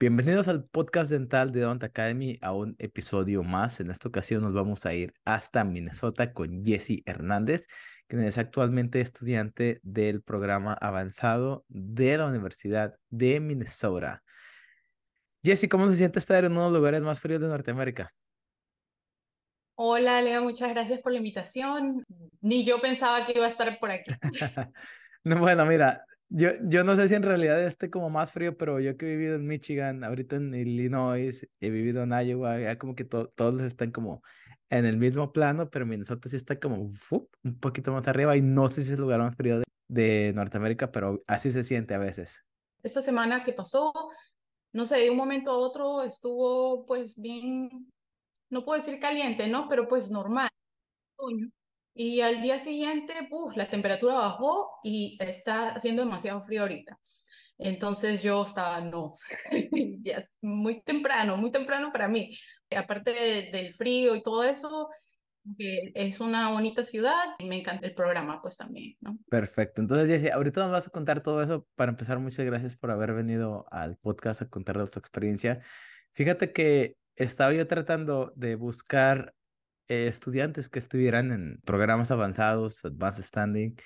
Bienvenidos al podcast dental de Don't Academy a un episodio más. En esta ocasión nos vamos a ir hasta Minnesota con Jesse Hernández, quien es actualmente estudiante del programa avanzado de la Universidad de Minnesota. Jesse, ¿cómo se siente estar en uno de los lugares más fríos de Norteamérica? Hola, Leo, muchas gracias por la invitación. Ni yo pensaba que iba a estar por aquí. no, bueno, mira, yo, yo no sé si en realidad esté como más frío, pero yo que he vivido en Michigan, ahorita en Illinois, he vivido en Iowa, ya como que todos están como en el mismo plano, pero Minnesota sí está como un poquito más arriba y no sé si es el lugar más frío de, de Norteamérica, pero así se siente a veces. Esta semana que pasó, no sé, de un momento a otro estuvo pues bien, no puedo decir caliente, ¿no? Pero pues normal. Y al día siguiente, la temperatura bajó y está haciendo demasiado frío ahorita. Entonces yo estaba, no, ya muy temprano, muy temprano para mí. Aparte del frío y todo eso, que es una bonita ciudad y me encanta el programa, pues también, ¿no? Perfecto. Entonces, Jessy, ahorita nos vas a contar todo eso. Para empezar, muchas gracias por haber venido al podcast a contarnos tu experiencia. Fíjate que estaba yo tratando de buscar eh, estudiantes que estuvieran en programas avanzados, Advanced Standing,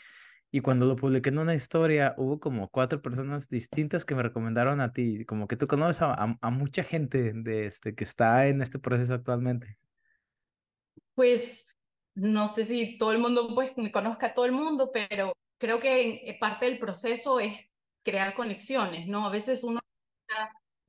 y cuando lo publiqué en una historia, hubo como cuatro personas distintas que me recomendaron a ti, como que tú conoces a, a, mucha gente de este, que está en este proceso actualmente. Pues no sé si todo el mundo pues me conozca a todo el mundo, pero creo que eh, parte del proceso es crear conexiones, ¿no? A veces uno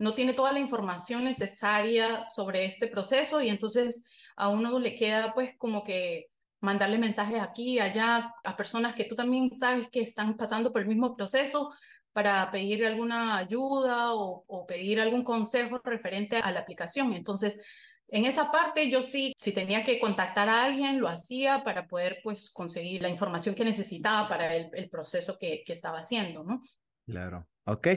no tiene toda la información necesaria sobre este proceso y entonces a uno le queda pues como que mandarle mensajes aquí allá a personas que tú también sabes que están pasando por el mismo proceso para pedir alguna ayuda o, pedir algún consejo referente a la aplicación. Entonces, en esa parte yo sí, si tenía que contactar a alguien, lo hacía para poder pues conseguir la información que necesitaba para el, el proceso que, que, estaba haciendo, ¿no? Claro, ok,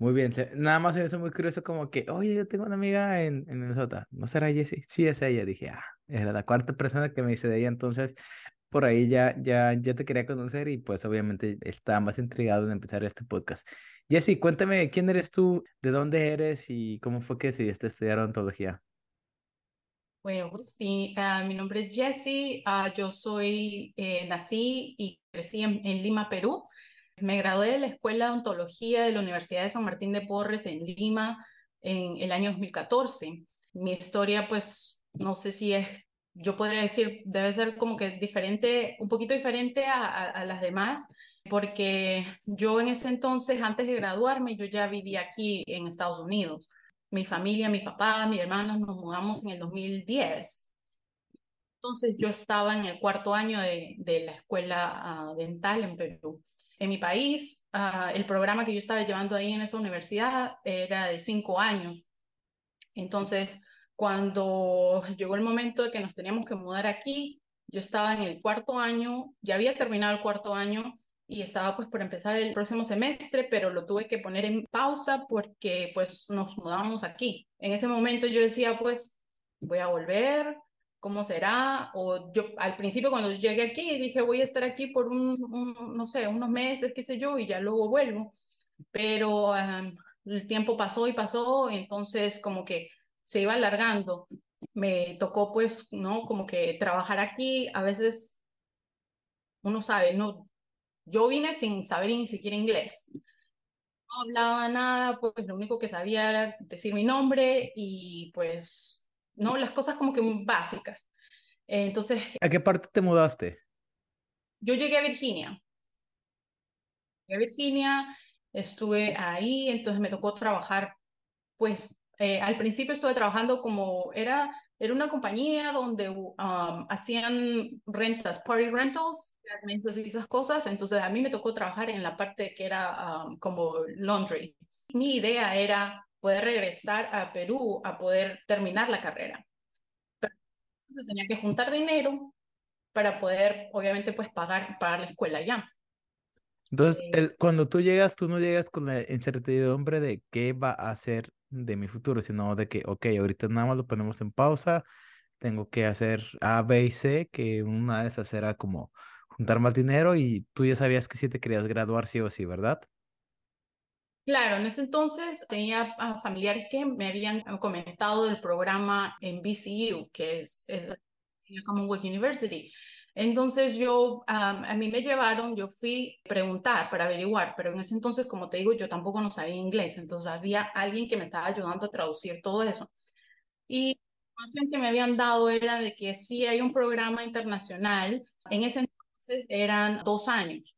muy bien. Nada más me hizo muy curioso como que, oye, yo tengo una amiga en, en Minnesota, ¿no será Jessie? Sí, es ella. Dije, ah, era la cuarta persona que me dice de ella, entonces por ahí ya, ya, ya te quería conocer y pues obviamente estaba más intrigado en empezar este podcast. Jessie, cuéntame, ¿quién eres tú? ¿De dónde eres? ¿Y cómo fue que decidiste estudiar odontología? Bueno, pues sí, uh, mi nombre es Jessie, uh, yo soy, eh, nací y crecí en, en Lima, Perú. Me gradué de la Escuela de Ontología de la Universidad de San Martín de Porres en Lima en el año 2014. Mi historia, pues, no sé si es, yo podría decir, debe ser como que diferente, un poquito diferente a, a, a las demás, porque yo en ese entonces, antes de graduarme, yo ya vivía aquí en Estados Unidos. Mi familia, mi papá, mi hermana, nos mudamos en el 2010. Entonces yo estaba en el cuarto año de, de la escuela uh, dental en Perú. En mi país, uh, el programa que yo estaba llevando ahí en esa universidad era de cinco años. Entonces, cuando llegó el momento de que nos teníamos que mudar aquí, yo estaba en el cuarto año, ya había terminado el cuarto año y estaba pues por empezar el próximo semestre, pero lo tuve que poner en pausa porque pues nos mudamos aquí. En ese momento yo decía pues voy a volver, cómo será, o yo al principio cuando llegué aquí dije voy a estar aquí por un, un no sé, unos meses, qué sé yo, y ya luego vuelvo, pero um, el tiempo pasó y pasó, entonces como que se iba alargando. Me tocó pues, ¿no? Como que trabajar aquí, a veces uno sabe, no, yo vine sin saber ni siquiera inglés. No hablaba nada, pues lo único que sabía era decir mi nombre y pues ¿no? Las cosas como que básicas. Entonces... ¿A qué parte te mudaste? Yo llegué a Virginia. Llegué a Virginia, estuve ahí, entonces me tocó trabajar, pues eh, al principio estuve trabajando como, era, era una compañía donde um, hacían rentas, party rentals, y esas cosas, entonces a mí me tocó trabajar en la parte que era um, como laundry. Mi idea era poder regresar a Perú a poder terminar la carrera. Pero entonces tenía que juntar dinero para poder, obviamente, pues pagar, pagar la escuela ya. Entonces, eh, el, cuando tú llegas, tú no llegas con la incertidumbre de qué va a hacer de mi futuro, sino de que, ok, ahorita nada más lo ponemos en pausa, tengo que hacer A, B y C, que una de esas era como juntar más dinero y tú ya sabías que sí te querías graduar sí o sí, ¿verdad? Claro, en ese entonces tenía ah, familiares que me habían comentado del programa en BCU, que es, es Commonwealth University. Entonces yo, a mí me llevaron, yo fui a preguntar para averiguar, pero en ese entonces, como te digo, yo tampoco no sabía inglés, entonces había alguien que me estaba ayudando a traducir todo eso. Y la información que me habían dado era de que sí hay un programa internacional, en ese entonces eran dos años.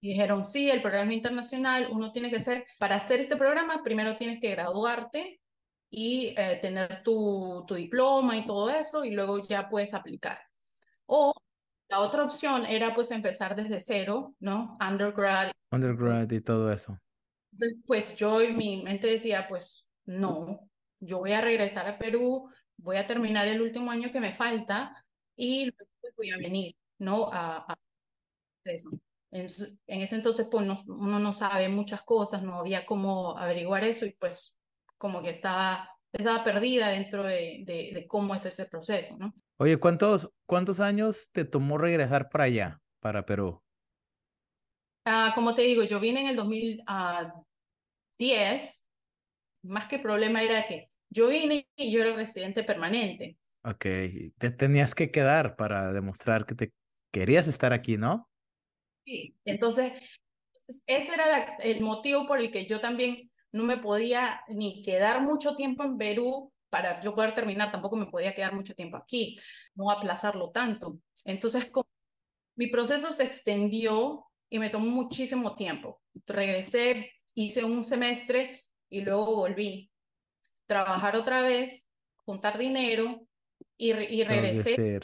Y dijeron, sí, el programa internacional, uno tiene que ser, para hacer este programa, primero tienes que graduarte y eh, tener tu, tu diploma y todo eso, y luego ya puedes aplicar. O la otra opción era pues empezar desde cero, ¿no? Undergrad. Undergrad y todo eso. Pues yo en mi mente decía, pues no, yo voy a regresar a Perú, voy a terminar el último año que me falta y luego voy a venir, ¿no? A, a eso. En, en, ese entonces pues no, uno no sabe muchas cosas, no había cómo averiguar eso y pues como que estaba, estaba perdida dentro de, de, cómo es ese proceso, ¿no? Oye, ¿cuántos, ¿cuántos años te tomó regresar para allá, para Perú? Ah, como te digo, yo vine en el 2010, más que problema era que yo vine y yo era residente permanente. Ok, te tenías que quedar para demostrar que te querías estar aquí, ¿no? Sí, entonces, ese era el motivo por el que yo también no me podía ni quedar mucho tiempo en Perú para yo poder terminar, tampoco me podía quedar mucho tiempo aquí, no aplazarlo tanto. Entonces, mi proceso se extendió y me tomó muchísimo tiempo. Regresé, hice un semestre y luego volví. Trabajar otra vez, juntar dinero y, y regresé.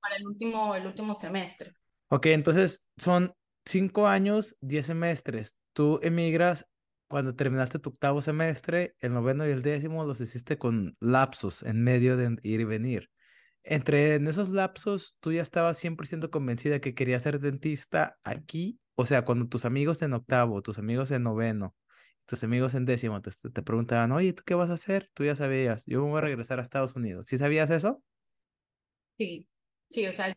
Para el último, el último semestre. Ok, entonces son cinco años, diez semestres. Tú emigras cuando terminaste tu octavo semestre, el noveno y el décimo los hiciste con lapsos en medio de ir y venir. Entre en esos lapsos, tú ya estabas 100% convencida que querías ser dentista aquí. O sea, cuando tus amigos en octavo, tus amigos en noveno, tus amigos en décimo te, te preguntaban, oye, ¿tú qué vas a hacer? Tú ya sabías, yo me voy a regresar a Estados Unidos. ¿Sí sabías eso? Sí, sí, o sea,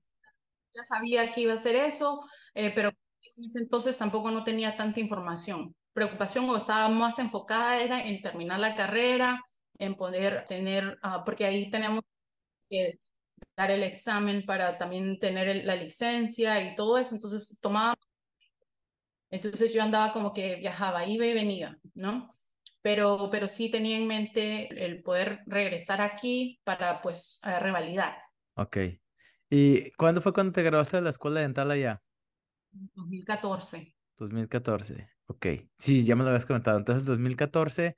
ya sabía que iba a hacer eso, eh, pero en ese entonces tampoco no tenía tanta información preocupación o estaba más enfocada era en terminar la carrera, en poder tener, ah, porque ahí tenemos que dar el examen para también tener la licencia y todo eso, entonces tomaba, entonces yo andaba como que viajaba, iba y venía, ¿no? Pero, pero sí tenía en mente el poder regresar aquí para pues revalidar. Ok. ¿Y cuándo fue cuando te graduaste de la escuela dental allá? 2014. 2014. Ok, sí, ya me lo habías comentado. Entonces, 2014,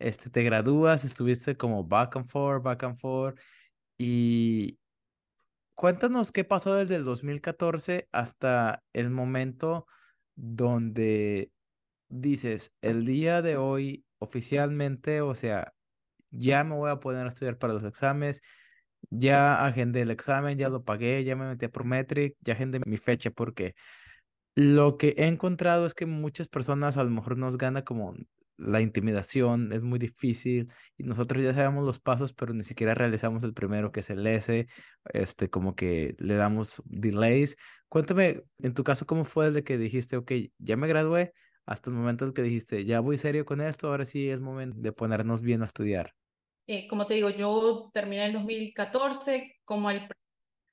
este, te gradúas, estuviste como back and forth, back and forth. Y cuéntanos qué pasó desde el 2014 hasta el momento donde dices, el día de hoy oficialmente, o sea, ya me voy a poder estudiar para los exámenes, ya agendé el examen, ya lo pagué, ya me metí a Prometric, ya agendé mi fecha porque lo que he encontrado es que muchas personas a lo mejor nos gana como la intimidación, es muy difícil y nosotros ya sabemos los pasos, pero ni siquiera realizamos el primero que es el S, este, como que le damos delays. Cuéntame, en tu caso, ¿cómo fue el de que dijiste, ok, ya me gradué, hasta el momento en que dijiste, ya voy serio con esto, ahora sí es momento de ponernos bien a estudiar? Eh, como te digo, yo terminé en 2014, como el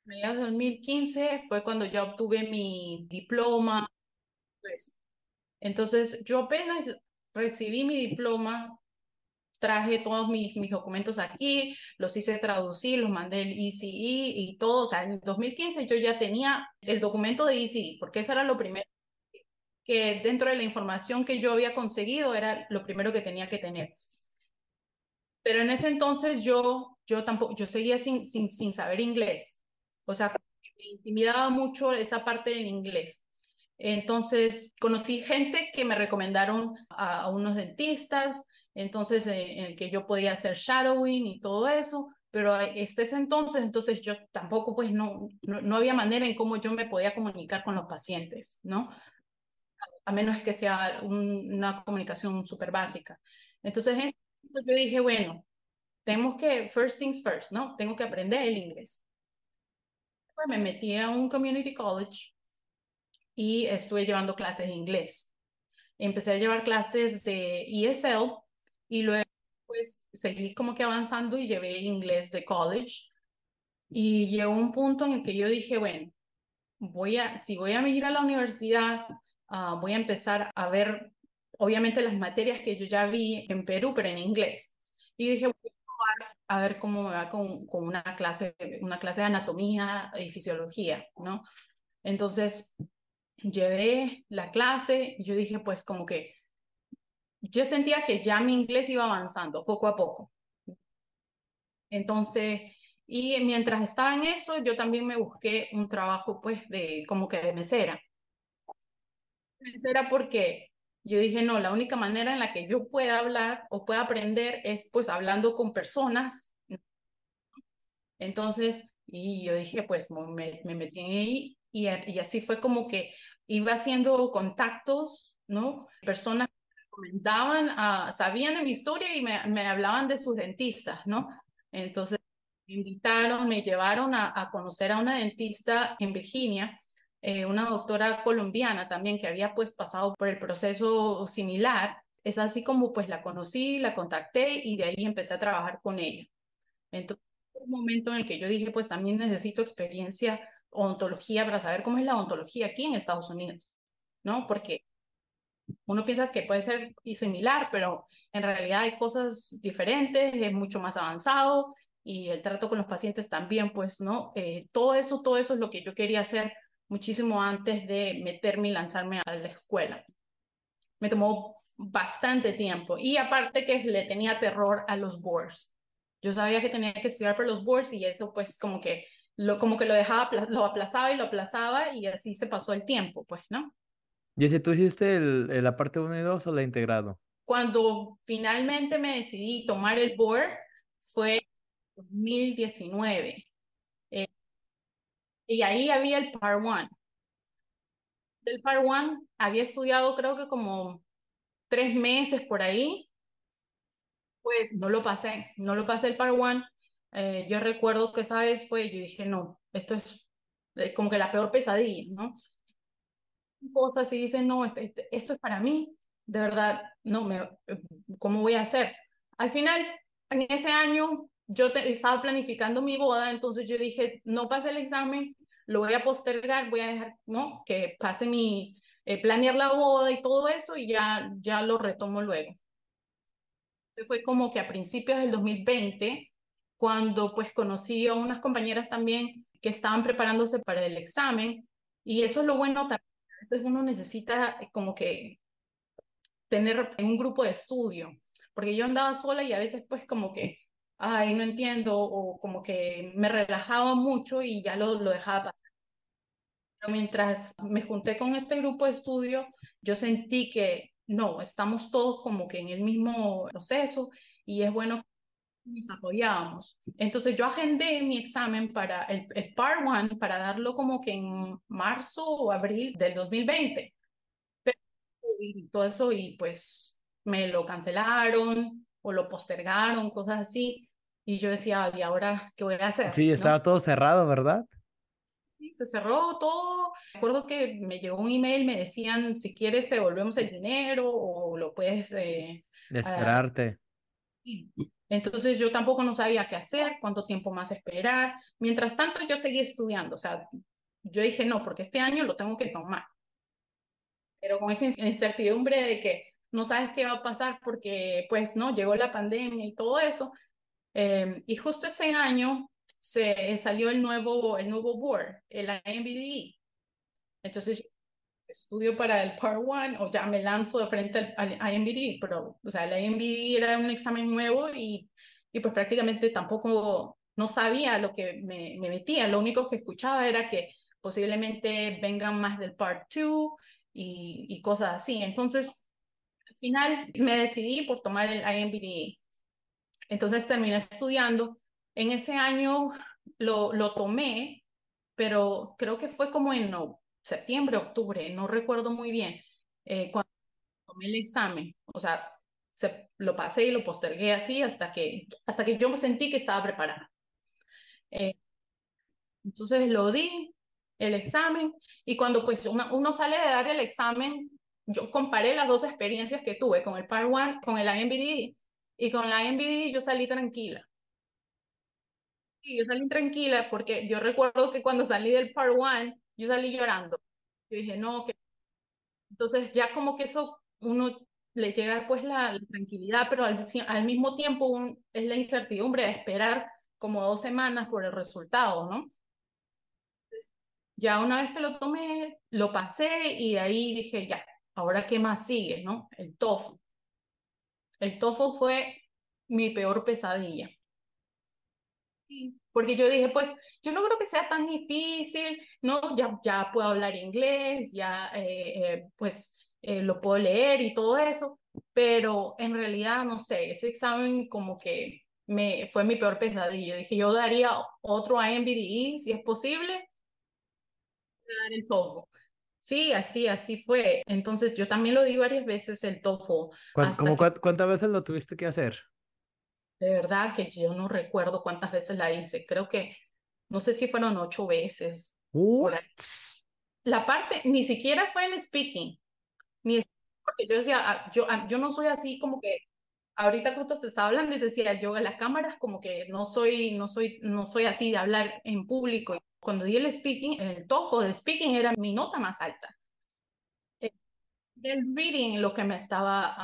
mediados de 2015 fue cuando ya obtuve mi diploma. Entonces, yo apenas recibí mi diploma, traje todos mis, mis documentos aquí, los hice traducir, los mandé el ECE y todo. O sea, en 2015 yo ya tenía el documento de ECE, porque eso era lo primero que dentro de la información que yo había conseguido era lo primero que tenía que tener. Pero en ese entonces yo, yo tampoco, yo seguía sin, sin, sin saber inglés. O sea, me intimidaba mucho esa parte del inglés. Entonces, conocí gente que me recomendaron a, unos dentistas, entonces eh, en el que yo podía hacer shadowing y todo eso, pero este ese entonces, entonces yo tampoco, pues no, no, había manera en cómo yo me podía comunicar con los pacientes, ¿no? A menos que sea una comunicación súper básica. Entonces, yo dije, bueno, tenemos que, first things first, ¿no? Tengo que aprender el inglés me metí a un community college y estuve llevando clases de inglés. empecé a llevar clases de ESL y luego pues seguí como que avanzando y llevé inglés de college. Y llegó un punto en el que yo dije, bueno, voy a, si voy a ir a la universidad, uh, voy a empezar a ver, obviamente, las materias que yo ya vi en Perú, pero en inglés. Y dije, voy a probar a ver cómo me va con, con una, clase, una clase de anatomía y fisiología, ¿no? Entonces, llevé la clase yo dije, pues como que yo sentía que ya mi inglés iba avanzando poco a poco. Entonces, y mientras estaba en eso, yo también me busqué un trabajo pues de como que de mesera. Mesera porque yo dije, no, la única manera en la que yo pueda hablar o pueda aprender es pues hablando con personas. Entonces, y yo dije, pues me, me metí ahí y, así fue como que iba haciendo contactos, ¿no? Personas comentaban, uh, sabían de mi historia y me, hablaban de sus dentistas, ¿no? Entonces me invitaron, me llevaron a conocer a una dentista en Virginia, eh, una doctora colombiana también que había pues pasado por el proceso similar. Es así como pues la conocí, la contacté y de ahí empecé a trabajar con ella. Entonces, un momento en el que yo dije, pues también necesito experiencia odontología para saber cómo es la odontología aquí en Estados Unidos, ¿no? Porque uno piensa que puede ser similar, pero en realidad hay cosas diferentes, es mucho más avanzado y el trato con los pacientes también, pues, ¿no? Eh, todo eso, todo eso es lo que yo quería hacer muchísimo antes de meterme y lanzarme a la escuela. Me tomó bastante tiempo y aparte que le tenía terror a los boards. Yo sabía que tenía que estudiar por los boards y eso pues como que lo, como que lo dejaba, lo aplazaba y lo aplazaba y así se pasó el tiempo, pues, ¿no? ¿Y si tú hiciste el, la parte 1 y 2 o la integrado? Cuando finalmente me decidí tomar el board fue 2019. Eh, y ahí había el Part 1. Del Part 1 había estudiado creo que como tres meses por ahí. Pues no lo pasé, no lo pasé el Part 1 eh, yo recuerdo que esa vez fue, yo dije, no, esto es como que la peor pesadilla, ¿no? Cosas y dicen, no, este, este, esto es para mí, de verdad, no, me, ¿cómo voy a hacer? Al final, en ese año, yo estaba planificando mi boda, entonces yo dije, no pase el examen, lo voy a postergar, voy a dejar, ¿no? Que pase mi, eh, planear la boda y todo eso y ya, ya lo retomo luego. Fue como que a principios del 2020 cuando pues conocí a unas compañeras también que estaban preparándose para el examen y eso es lo bueno también, a veces uno necesita eh, como que tener un grupo de estudio, porque yo andaba sola y a veces pues como que, ay, no entiendo o como que me relajaba mucho y ya lo, lo dejaba pasar. Pero mientras me junté con este grupo de estudio, yo sentí que no, estamos todos como que en el mismo proceso y es bueno nos apoyábamos. Entonces yo agendé mi examen para el, el Part 1 para darlo como que en marzo o abril del 2020. Pero, y todo eso y pues me lo cancelaron o lo postergaron, cosas así. Y yo decía, ¿y ahora qué voy a hacer? Sí, estaba todo cerrado, ¿verdad? Sí, se cerró todo. Me acuerdo que me llegó un email, me decían, si quieres te devolvemos el dinero o lo puedes... Eh, Esperarte. Entonces yo tampoco no sabía qué hacer, cuánto tiempo más esperar. Mientras tanto yo seguí estudiando, o sea, yo dije no, porque este año lo tengo que tomar. Pero con esa incertidumbre de que no sabes qué va a pasar porque pues no, llegó la pandemia y todo eso. Em, y justo ese año se salió el nuevo, el nuevo board, el IMBD. Entonces estudio para el Part 1 o ya me lanzo de frente al, IMBD, pero, o sea, el IMBD era un examen nuevo y, y pues prácticamente tampoco, no sabía lo que me, me metía, lo único que escuchaba era que posiblemente vengan más del Part 2 y, y cosas así. Entonces, al final me decidí por tomar el IMBD. Entonces terminé estudiando. En ese año lo, lo tomé, pero creo que fue como en septiembre, octubre, no recuerdo muy bien, eh, cuando tomé el examen, o sea, se, lo pasé y lo postergué así hasta que, hasta que yo me sentí que estaba preparada. Eh, entonces lo di, el examen, y cuando pues uno, uno sale de dar el examen, yo comparé las dos experiencias que tuve con el Part 1, con el IMBD, y con la IMBD yo salí tranquila. Sí, yo salí tranquila porque yo recuerdo que cuando salí del Part 1, yo salí llorando. Yo dije, no, que... Entonces ya como que eso uno le llega pues la, tranquilidad, pero al, mismo tiempo es la incertidumbre de esperar como dos semanas por el resultado, ¿no? Ya una vez que lo tomé, lo pasé y ahí dije, ya, ahora qué más sigue, ¿no? El TOEFL. El TOEFL fue mi peor pesadilla. Porque yo dije, pues, yo no creo que sea tan difícil, ¿no? Ya, ya puedo hablar inglés, ya, eh, eh, pues, eh, lo puedo leer y todo eso, pero en realidad, no sé, ese examen como que me fue mi peor pesadilla. Yo dije, yo daría otro IMBDE si es posible, dar el TOEFL. Sí, así, así fue. Entonces yo también lo di varias veces el TOEFL. ¿Cuántas veces lo tuviste que hacer? De verdad que yo no recuerdo cuántas veces la hice. Creo que, no sé si fueron ocho veces. La parte, ni siquiera fue en speaking. Ni porque yo decía, ah, yo, ah, yo no soy así como que ahorita justo te estaba hablando y decía, yo en las cámaras como que no soy, no soy, no soy así de hablar en público. Cuando di el speaking, el TOEFL de speaking era mi nota más alta. Eh, el reading lo que me estaba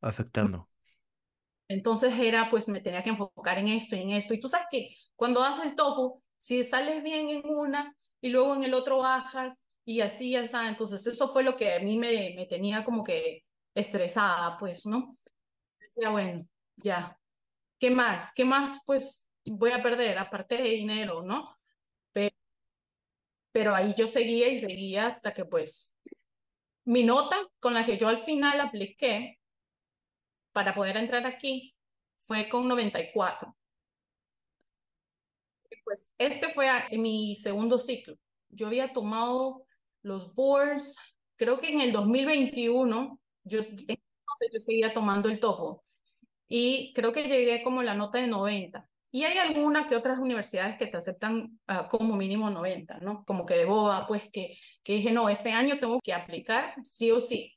afectando. Entonces era, pues me tenía que enfocar en esto y en esto. Y tú sabes que cuando haces el TOEFL, si sales bien en una y luego en el otro bajas y así, ya sabes. Entonces eso fue lo que a mí me, me tenía como que estresada, pues, ¿no? Decía, bueno, ya, ¿qué más? ¿Qué más, pues, voy a perder aparte de dinero, ¿no? Pero, ahí yo seguía y seguía hasta que, pues, mi nota con la que yo al final apliqué para poder entrar aquí fue con 94. Pues este fue mi segundo ciclo. Yo había tomado los boards, creo que en el 2021, yo, yo seguía tomando el TOEFL y creo que llegué como la nota de 90. Y hay algunas que otras universidades que te aceptan ah, como mínimo 90, ¿no? Como que de boba, pues que, que dije, no, este año tengo que aplicar sí o sí.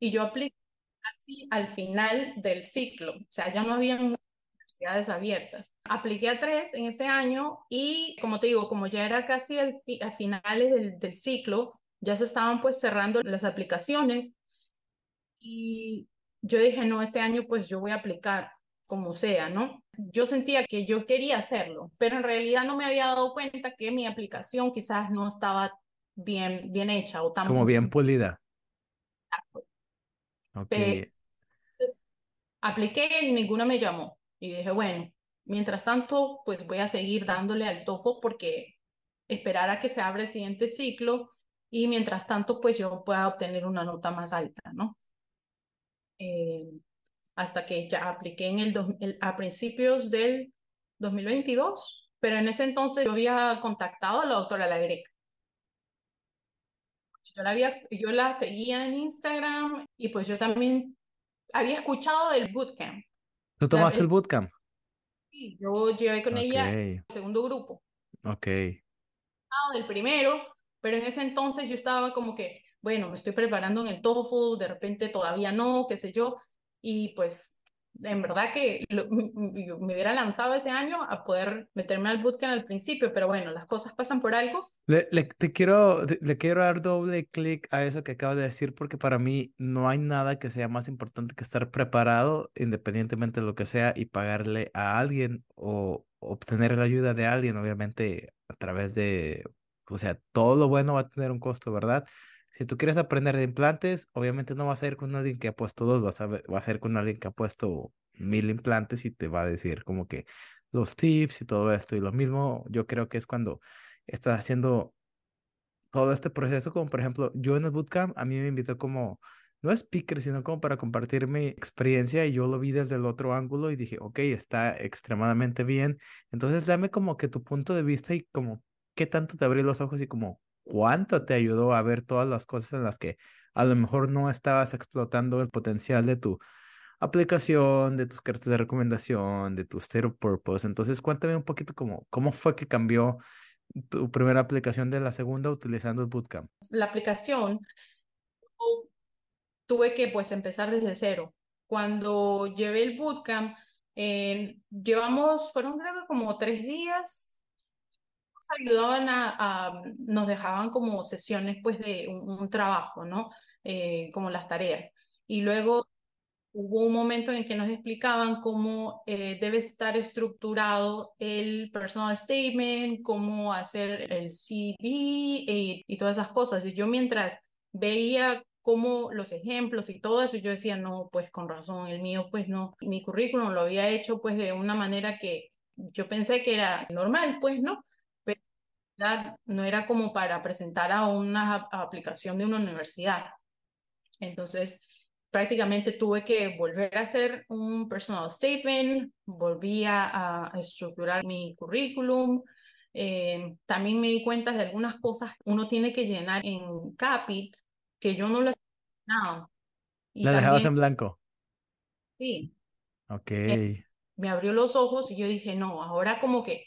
Y yo apliqué casi al final del ciclo, o sea, ya no había universidades abiertas. Apliqué a tres en ese año y, como te digo, como ya era casi al a finales del, del ciclo, ya se estaban pues cerrando las aplicaciones y yo dije, no, este año pues yo voy a aplicar como sea, ¿no? Yo sentía que yo quería hacerlo, pero en realidad no me había dado cuenta que mi aplicación quizás no estaba bien, bien hecha o tan... Como bien pulida. Okay. apliqué y ninguno me llamó. Y dije, bueno, mientras tanto, pues voy a seguir dándole al TOEFL porque esperar a que se abra el siguiente ciclo y mientras tanto, pues yo pueda obtener una nota más alta, ¿no? Eh, hasta que ya apliqué en el, a principios del 2022, pero en ese entonces yo había contactado a la doctora Lagreca yo la, había, yo la seguía en Instagram y pues yo también había escuchado del bootcamp. ¿Tú tomaste el bootcamp? Sí, yo llevé con ella el segundo grupo. Ok. Del primero, pero en ese entonces yo estaba como que, bueno, me estoy preparando en el TOEFL, de repente todavía no, qué sé yo, y pues en verdad que me hubiera lanzado ese año a poder meterme al bootcamp al principio, pero bueno, las cosas pasan por algo. Le, te quiero, le quiero dar doble clic a eso que acabo de decir, porque para mí no hay nada que sea más importante que estar preparado, independientemente de lo que sea, y pagarle a alguien o obtener la ayuda de alguien, obviamente a través de, o sea, todo lo bueno va a tener un costo, ¿verdad? Si tú quieres aprender de implantes, obviamente no vas a ir con alguien que ha puesto dos, vas a, vas a con alguien que ha puesto mil implantes y te va a decir como que los tips y todo esto. Y lo mismo yo creo que es cuando estás haciendo todo este proceso, como por ejemplo, yo en el bootcamp, a mí me invitó como, no speaker, sino como para compartir mi experiencia y yo lo vi desde el otro ángulo y dije, ok, está extremadamente bien. Entonces dame como que tu punto de vista y como qué tanto te abrió los ojos y como cuánto te ayudó a ver todas las cosas en las que a lo mejor no estabas explotando el potencial de tu aplicación, de tus cartas de recomendación, de tu state of purpose. Entonces, cuéntame un poquito cómo, cómo fue que cambió tu primera aplicación de la segunda utilizando el Bootcamp. La aplicación tuve que pues empezar desde cero. Cuando llevé el bootcamp, eh, llevamos, fueron creo como tres días, ayudaban a, nos dejaban como sesiones pues de un, trabajo, ¿no? Eh, como las tareas. Y luego hubo un momento en que nos explicaban cómo eh, debe estar estructurado el personal statement, cómo hacer el CV y, y todas esas cosas. Y yo mientras veía cómo los ejemplos y todo eso, yo decía, no, pues con razón, el mío pues no, mi currículum lo había hecho pues de una manera que yo pensé que era normal, pues no, no era como para presentar a una aplicación de una universidad. Entonces, prácticamente tuve que volver a hacer un personal statement, volví a, a estructurar mi currículum. Eh, también me di cuenta de algunas cosas que uno tiene que llenar en CAPI que yo no las ¿La también, dejabas en blanco? Sí. Ok. Eh, me abrió los ojos y yo dije, no, ahora como que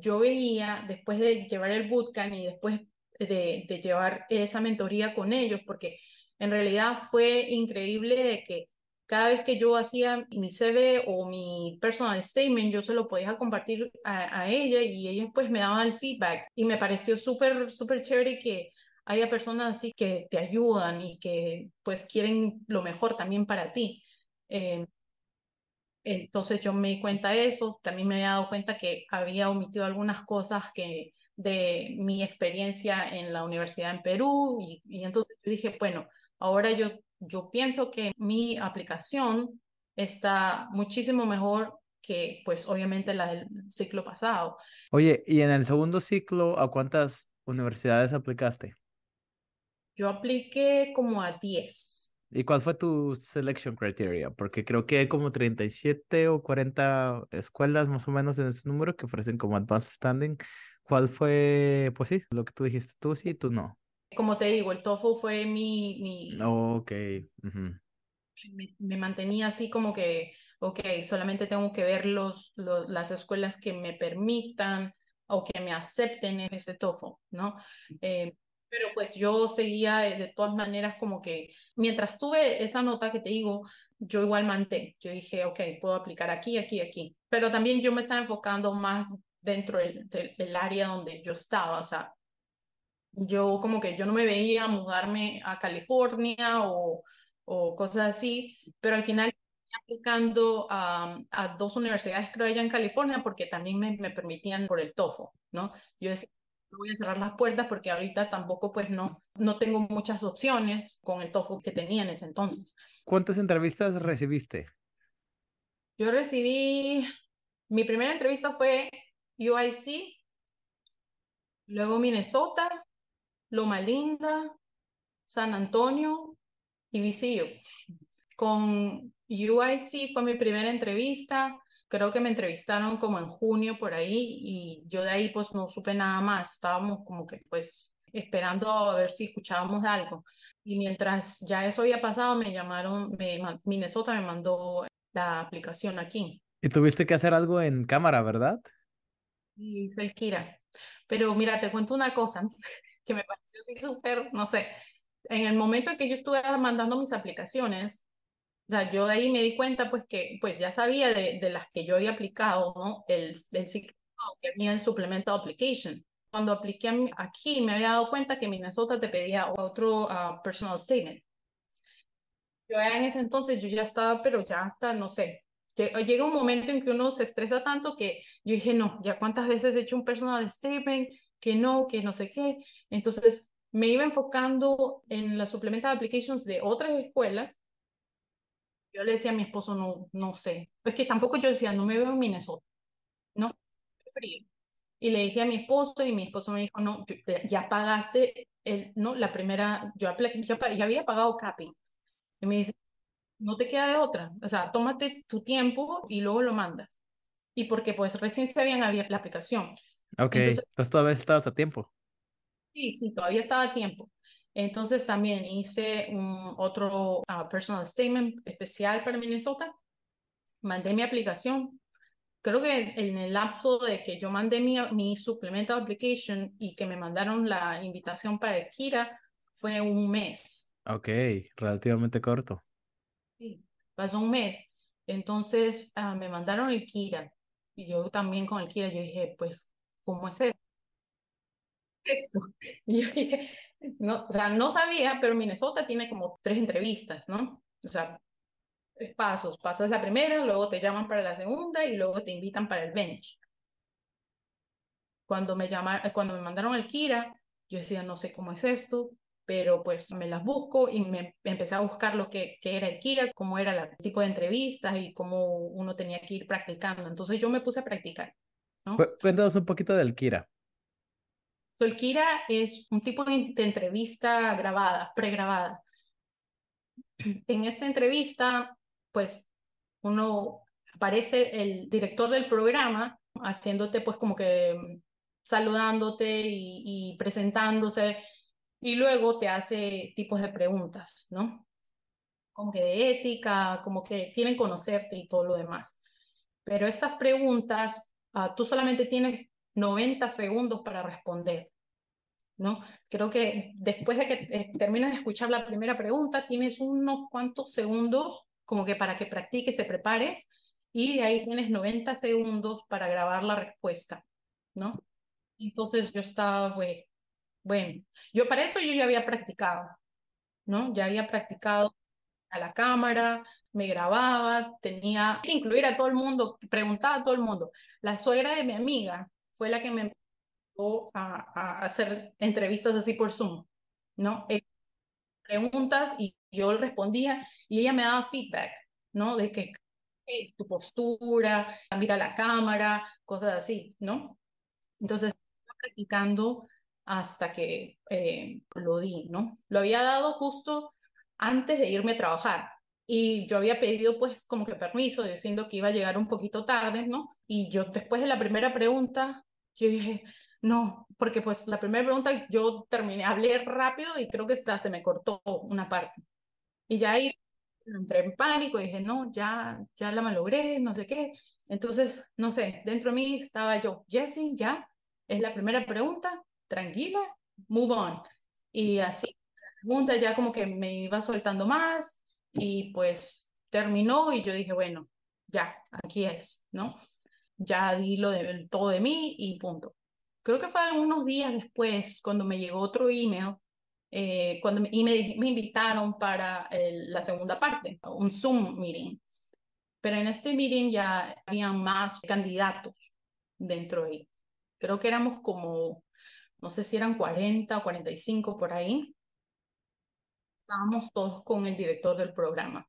yo veía, después de llevar el bootcamp y después de, llevar esa mentoría con ellos, porque en realidad fue increíble que cada vez que yo hacía mi CV o mi personal statement, yo se lo podía compartir a, a ella y ellos pues me daban el feedback y me pareció súper, súper chévere que haya personas así que te ayudan y que pues quieren lo mejor también para ti. Eh, entonces yo me di cuenta de eso, también me había dado cuenta que había omitido algunas cosas que de mi experiencia en la universidad en Perú y, y entonces yo dije, bueno, Ahora yo, yo pienso que mi aplicación está muchísimo mejor que pues obviamente la del ciclo pasado. Oye, ¿y en el segundo ciclo a cuántas universidades aplicaste? Yo apliqué como a 10. ¿Y cuál fue tu selection criteria? Porque creo que hay como 37 o 40 escuelas más o menos en ese número que ofrecen como advanced standing. ¿Cuál fue, pues sí, lo que tú dijiste, tú sí, tú no? como te digo, el TOEFL fue mi... mi ok. me, me, mantenía así como que, ok, solamente tengo que ver los, los, las escuelas que me permitan o que me acepten ese TOEFL, ¿no? Eh, pero pues yo seguía de todas maneras como que mientras tuve esa nota que te digo, yo igual manté. Yo dije, ok, puedo aplicar aquí, aquí, aquí. Pero también yo me estaba enfocando más dentro del área donde yo estaba, o sea, yo como que yo no me veía mudarme a California o, o cosas así, pero al final aplicando a, a, dos universidades, creo, allá en California, porque también me, me permitían por el TOEFL, ¿no? Yo decía, no voy a cerrar las puertas porque ahorita tampoco, pues, no, no tengo muchas opciones con el TOEFL que tenía en ese entonces. ¿Cuántas entrevistas recibiste? Yo recibí, mi primera entrevista fue UIC, luego Minnesota, Loma Linda, San Antonio y Visillo. Con UIC fue mi primera entrevista, creo que me entrevistaron como en junio por ahí y yo de ahí pues no supe nada más, estábamos como que pues esperando a ver si escuchábamos algo. Y mientras ya eso había pasado, me llamaron, me, Minnesota me mandó la aplicación aquí. Y tuviste que hacer algo en cámara, ¿verdad? Y hice el Kira. Pero mira, te cuento una cosa que me pareció así súper, no sé, en el momento en que yo estuve mandando mis aplicaciones, o sea, yo ahí me di cuenta pues que pues ya sabía de, de las que yo había aplicado, ¿no? El, el ciclo que había en Supplemental Application. Cuando apliqué aquí me había dado cuenta que Minnesota te pedía otro uh, personal statement. Yo en ese entonces yo ya estaba, pero ya hasta, no sé, llega un momento en que uno se estresa tanto que yo dije, no, ya cuántas veces he hecho un personal statement, que no, que no sé qué. Entonces, me iba enfocando en las supplemental applications de otras escuelas. Yo le decía a mi esposo, no, no sé. Es que tampoco yo decía, no me veo en Minnesota. No, frío. Y le dije a mi esposo y mi esposo me dijo, no, ya pagaste, el, no, la primera, yo ya, ya había pagado capping. Y me dice, no te queda de otra. O sea, tómate tu tiempo y luego lo mandas. Y porque pues recién se habían abierto la aplicación. Ok, entonces, entonces todavía estabas a tiempo. Sí, sí, todavía estaba a tiempo. Entonces también hice un otro uh, personal statement especial para Minnesota. Mandé mi aplicación. Creo que en el lapso de que yo mandé mi, mi supplemental application y que me mandaron la invitación para el Kira fue un mes. Ok, relativamente corto. Sí, pasó un mes. Entonces ah, me mandaron el Kira y yo también con el Kira, yo dije, pues, ¿cómo es esto? Y yo dije, no, o sea, no sabía, pero Minnesota tiene como tres entrevistas, ¿no? O sea, tres pasos. Pasas la primera, luego te llaman para la segunda y luego te invitan para el bench. Cuando me, llamaron, cuando me mandaron el Kira, yo decía, no sé cómo es esto, pero pues me las busco y me empecé a buscar lo que, que era el Kira, cómo era el tipo de entrevistas y cómo uno tenía que ir practicando. Entonces yo me puse a practicar. ¿no? Cuéntanos un poquito del Kira. El Kira es un tipo de, entrevista grabada, pregrabada. En esta entrevista, pues uno aparece el director del programa haciéndote pues como que saludándote y, presentándose y luego te hace tipos de preguntas, ¿no? Como que de ética, como que quieren conocerte y todo lo demás. Pero estas preguntas, uh, tú solamente tienes 90 segundos para responder, ¿no? Creo que después de que eh, terminas de escuchar la primera pregunta, tienes unos cuantos segundos como que para que practiques, te prepares, y de ahí tienes 90 segundos para grabar la respuesta, ¿no? Entonces yo estaba, pues, bueno, yo para eso yo ya había practicado, ¿no? Ya había practicado a la cámara, me grababa, tenía incluir a todo el mundo, preguntaba a todo el mundo. La suegra de mi amiga fue la que me empezó a, hacer entrevistas así por Zoom, ¿no? Eh, preguntas y yo respondía y ella me daba feedback, ¿no? De que hey, tu postura, mira la cámara, cosas así, ¿no? Entonces, practicando hasta que eh, lo di, ¿no? Lo había dado justo antes de irme a trabajar y yo había pedido pues como que permiso diciendo que iba a llegar un poquito tarde, ¿no? Y yo después de la primera pregunta, yo dije, no, porque pues la primera pregunta yo terminé, hablé rápido y creo que hasta se me cortó una parte. Y ya ahí entré en pánico y dije, no, ya, ya la malogré, no sé qué. Entonces, no sé, dentro de mí estaba yo, Jessie, ya, es la primera pregunta, tranquila, move on. Y así, la segunda ya como que me iba soltando más y pues terminó y yo dije, bueno, ya, aquí es, ¿no? Ya di lo de, todo de mí y punto. Creo que fue algunos días después cuando me llegó otro email eh, cuando me, y me, me, invitaron para la segunda parte, un Zoom meeting. Pero en este meeting ya habían más candidatos dentro de ahí. Creo que éramos como no sé si eran 40 o 45 por ahí. Estábamos todos con el director del programa.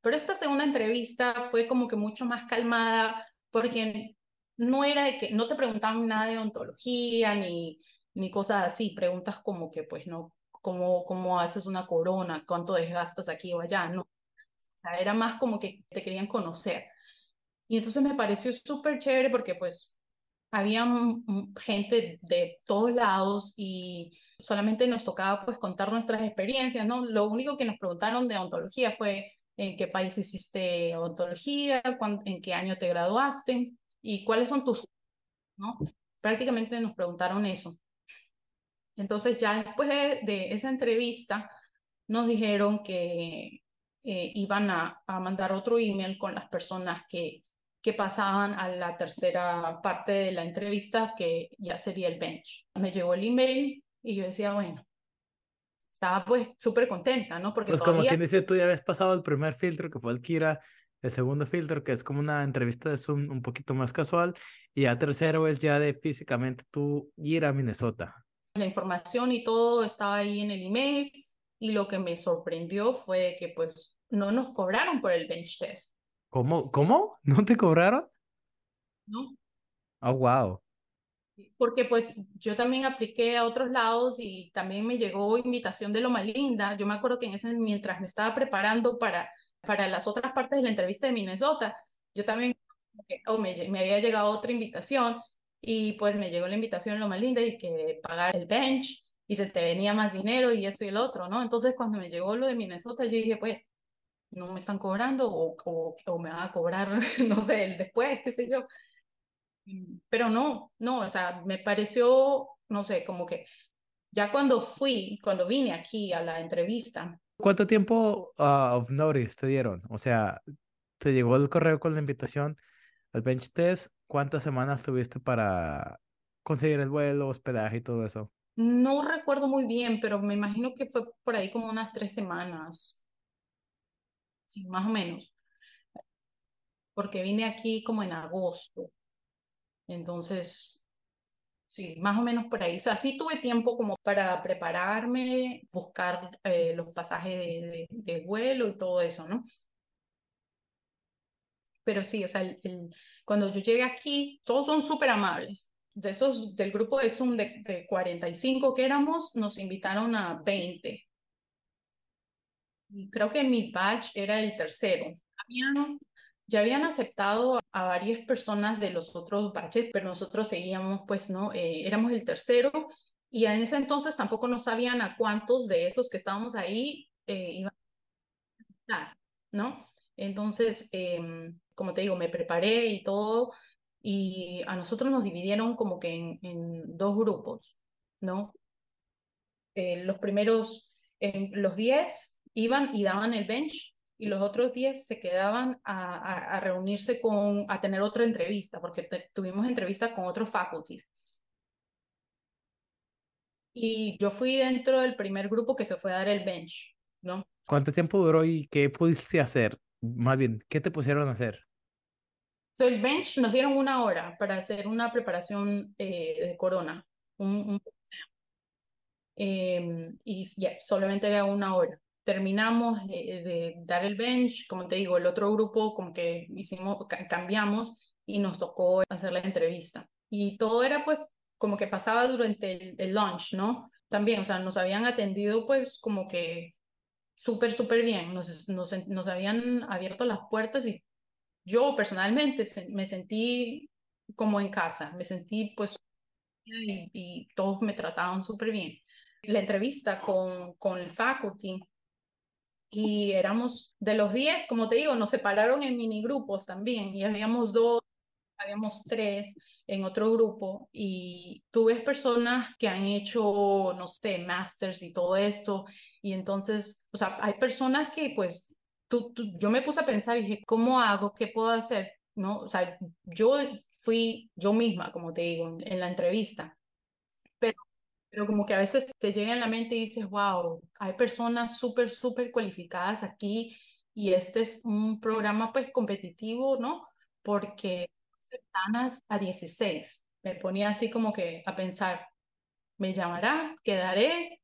Pero esta segunda entrevista fue como que mucho más calmada porque no era de que no te preguntaban nada de ontología ni, ni cosas así, preguntas como que pues no, cómo, cómo haces una corona, cuánto desgastas aquí o allá, no. O sea, era más como que te querían conocer. Y entonces me pareció súper chévere porque pues había gente de todos lados y solamente nos tocaba pues contar nuestras experiencias, ¿no? Lo único que nos preguntaron de ontología fue en qué país hiciste ontología, en qué año te graduaste y cuáles son tus, ¿no? Prácticamente nos preguntaron eso. Entonces ya después de, esa entrevista nos dijeron que eh, iban a, a mandar otro email con las personas que que pasaban a la tercera parte de la entrevista, que ya sería el bench. Me llegó el email y yo decía, bueno, estaba pues súper contenta, ¿no? Porque pues como quien dice, tú ya habías pasado el primer filtro, que fue el Kira, el segundo filtro, que es como una entrevista de Zoom un poquito más casual, y el tercero es ya de físicamente tú ir a Minnesota. La información y todo estaba ahí en el email, y lo que me sorprendió fue que pues no nos cobraron por el bench test. ¿Cómo? ¿Cómo? ¿No te cobraron? No. Oh, wow. Porque pues yo también apliqué a otros lados y también me llegó invitación de Loma Linda. Yo me acuerdo que en ese, mientras me estaba preparando para, para las otras partes de la entrevista de Minnesota, yo también, oh, me, me había llegado otra invitación y pues me llegó la invitación de Loma Linda y que pagar el bench y se te venía más dinero y eso y el otro, ¿no? Entonces cuando me llegó lo de Minnesota, yo dije, pues, no me están cobrando o, o, me van a cobrar, no sé, después, qué sé yo. Pero no, no, o sea, me pareció, no sé, como que ya cuando fui, cuando vine aquí a la entrevista, ¿Cuánto tiempo uh, of notice te dieron? O sea, te llegó el correo con la invitación al bench test. ¿Cuántas semanas tuviste para conseguir el vuelo, hospedaje y todo eso? No recuerdo muy bien, pero me imagino que fue por ahí como unas tres semanas. Sí, más o menos. Porque vine aquí como en agosto. Entonces, sí, más o menos por ahí. O sea, sí tuve tiempo como para prepararme, buscar eh, los pasajes de, vuelo y todo eso, ¿no? Pero sí, o sea, cuando yo llegué aquí, todos son súper amables. De esos, del grupo de Zoom de, de 45 que éramos, nos invitaron a 20. Y creo que mi batch era el tercero. Habían ya habían aceptado a varias personas de los otros batches, pero nosotros seguíamos, pues, ¿no? Eh, éramos el tercero y en ese entonces tampoco no sabían a cuántos de esos que estábamos ahí eh, iban a ¿no? Entonces, em, como te digo, me preparé y todo, y a nosotros nos dividieron como que en, en dos grupos, ¿no? Eh, los primeros, en los 10 iban y daban el bench y los otros 10 se quedaban a, a, reunirse con, a tener otra entrevista, porque tuvimos entrevistas con otros faculties. Y yo fui dentro del primer grupo que se fue a dar el bench, ¿no? ¿Cuánto tiempo duró y qué pudiste hacer? Más bien, ¿qué te pusieron a hacer? So, el bench nos dieron una hora para hacer una preparación eh, de corona. Un, un, eh, y ya, solamente era una hora terminamos de, dar el bench, como te digo, el otro grupo como que hicimos, cambiamos y nos tocó hacer la entrevista. Y todo era pues como que pasaba durante el, lunch, ¿no? También, o sea, nos habían atendido pues como que súper, súper bien, nos, nos, nos habían abierto las puertas y yo personalmente me sentí como en casa, me sentí pues y, y todos me trataban súper bien. La entrevista con, con el faculty y éramos de los 10, como te digo, nos separaron en minigrupos también y habíamos dos, habíamos tres en otro grupo y tú ves personas que han hecho, no sé, masters y todo esto y entonces, o sea, hay personas que pues tú, yo me puse a pensar y dije, ¿cómo hago? ¿Qué puedo hacer? ¿No? O sea, yo fui yo misma, como te digo, en la entrevista, pero como que a veces te llega en la mente y dices, wow, hay personas súper, súper cualificadas aquí y este es un programa pues competitivo, ¿no? Porque cercanas a 16. Me ponía así como que a pensar, ¿me llamará? ¿Quedaré?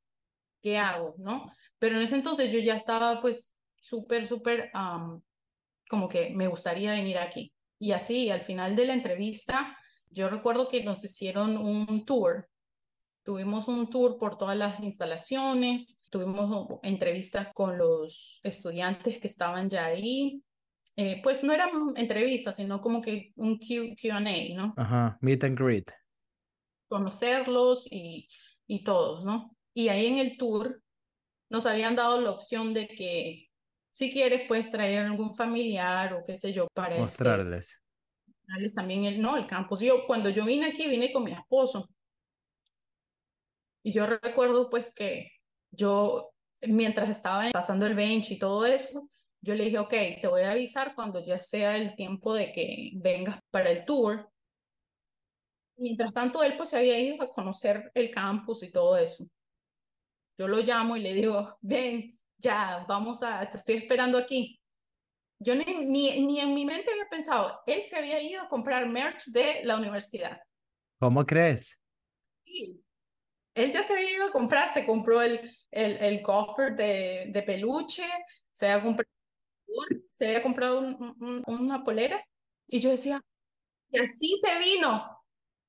¿Qué hago? ¿No? Pero en ese entonces yo ya estaba pues súper, súper, como que me gustaría venir aquí. Y así, al final de la entrevista, yo recuerdo que nos hicieron un tour Tuvimos un tour por todas las instalaciones, tuvimos entrevistas con los estudiantes que estaban ya ahí. Eh, pues no eran entrevistas, sino como que un QA, ¿no? Ajá, meet and greet. Conocerlos y, y todos, ¿no? Y ahí en el tour nos habían dado la opción de que si quieres puedes traer algún familiar o qué sé yo para este mostrarles. mostrarles también el no el campus. Yo cuando yo vine aquí vine con mi esposo y yo recuerdo pues que yo, mientras estaba pasando el bench y todo eso, yo le dije, ok, te voy a avisar cuando ya sea el tiempo de que vengas para el tour. Mientras tanto, él pues se había ido a conocer el campus y todo eso. Yo lo llamo y le digo, ven, ya, vamos a, te estoy esperando aquí. Yo ni, ni, ni en mi mente había pensado, él se había ido a comprar merch de la universidad. ¿Cómo crees? Sí, él ya se había ido a comprar, se compró el, el, el coffer de, de peluche, se había comprado, se había comprado un, una polera, y yo decía, y así se vino.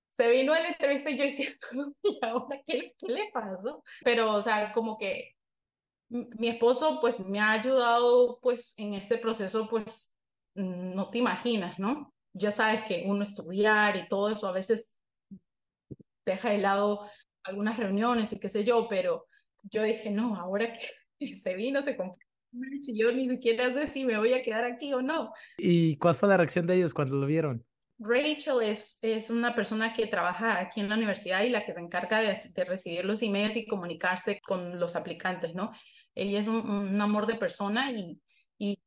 Se vino a la entrevista y yo decía, ¿y ahora qué, qué le pasó? Pero, o sea, como que mi esposo, pues, me ha ayudado, pues, en este proceso, pues, no te imaginas, ¿no? Ya sabes que uno estudiar y todo eso a veces deja de lado algunas reuniones y qué sé yo, pero yo dije, no, ahora que se vino, se compró yo ni siquiera sé si me voy a quedar aquí o no. ¿Y cuál fue la reacción de ellos cuando lo vieron? Rachel es, es una persona que trabaja aquí en la universidad y la que se encarga de, de recibir los emails y comunicarse con los aplicantes, ¿no? ella es un, amor de persona y, y,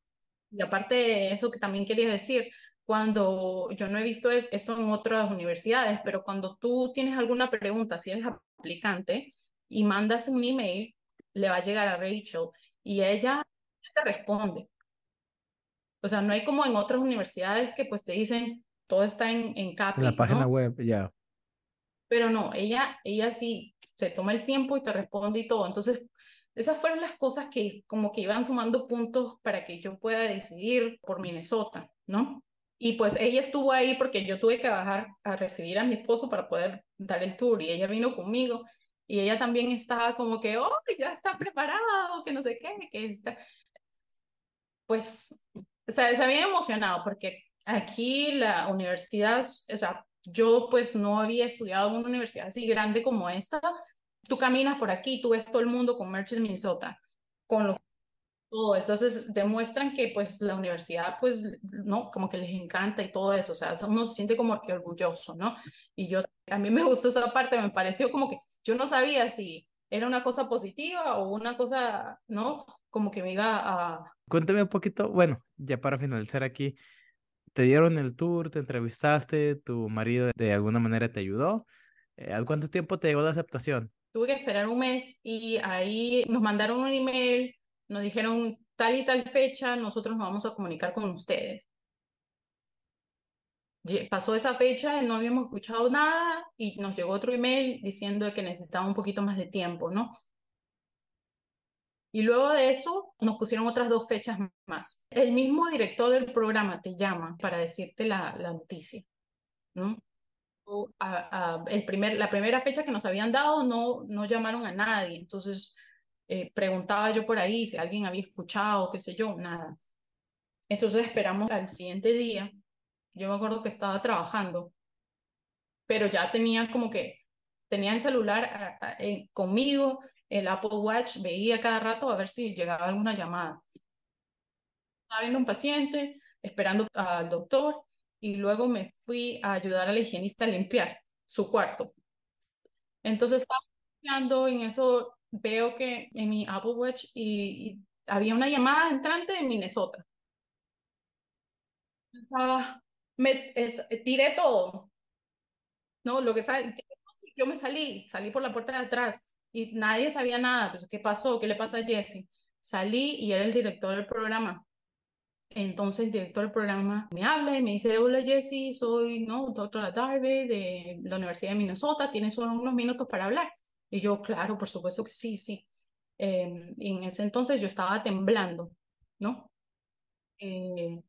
y, aparte de eso que también quería decir, cuando yo no he visto esto en otras universidades, pero cuando tú tienes alguna pregunta, si eres aplicante y mandas un email, le va a llegar a Rachel y ella te responde. O sea, no hay como en otras universidades que pues te dicen, todo está en, en CAPI. En la página web, ya. Pero no, ella, ella sí se toma el tiempo y te responde y todo. Entonces, esas fueron las cosas que como que iban sumando puntos para que yo pueda decidir por Minnesota, ¿no? Y pues ella estuvo ahí porque yo tuve que bajar a recibir a mi esposo para poder dar el tour y ella vino conmigo y ella también estaba como que, oh, ya está preparado, que no sé qué, que está... Pues o sea, se había emocionado porque aquí la universidad, o sea, yo pues no había estudiado en una universidad así grande como esta. Tú caminas por aquí, tú ves todo el mundo con Merchant Minnesota, con lo todo eso. Entonces demuestran que pues la universidad pues no, como que les encanta y todo eso, o sea, uno se siente como que orgulloso, ¿no? Y yo, a mí me gustó esa parte, me pareció como que yo no sabía si era una cosa positiva o una cosa, ¿no? Como que me iba a... Cuéntame un poquito, bueno, ya para finalizar aquí, te dieron el tour, te entrevistaste, tu marido de alguna manera te ayudó. Eh, ¿Al cuánto tiempo te llegó la aceptación? Tuve que esperar un mes y ahí nos mandaron un email nos dijeron tal y tal fecha, nosotros nos vamos a comunicar con ustedes. Pasó esa fecha, no habíamos escuchado nada y nos llegó otro email diciendo que necesitaba un poquito más de tiempo, ¿no? Y luego de eso nos pusieron otras dos fechas más. El mismo director del programa te llama para decirte la, la noticia, ¿no? el primer, la primera fecha que nos habían dado no, no llamaron a nadie, entonces eh, preguntaba yo por ahí si alguien había escuchado, qué sé yo, nada. Entonces esperamos al siguiente día. Yo me acuerdo que estaba trabajando, pero ya tenía como que, tenía el celular conmigo, el Apple Watch, veía cada rato a ver si llegaba alguna llamada. Estaba viendo un paciente, esperando al doctor, y luego me fui a ayudar al higienista a limpiar su cuarto. Entonces estaba limpiando, en eso veo que en mi Apple Watch y, había una llamada entrante en Minnesota. Me tiré todo. No, lo que está, yo me salí, salí por la puerta de atrás y nadie sabía nada. Pues, ¿qué pasó? ¿Qué le pasa a Jesse? Salí y era el director del programa. Entonces el director del programa me habla y me dice, hola Jesse, soy no, doctora Darby de la Universidad de Minnesota, tienes unos minutos para hablar. Y yo, claro, por supuesto que sí, sí. Eh, y en ese entonces yo estaba temblando, ¿no? Eh,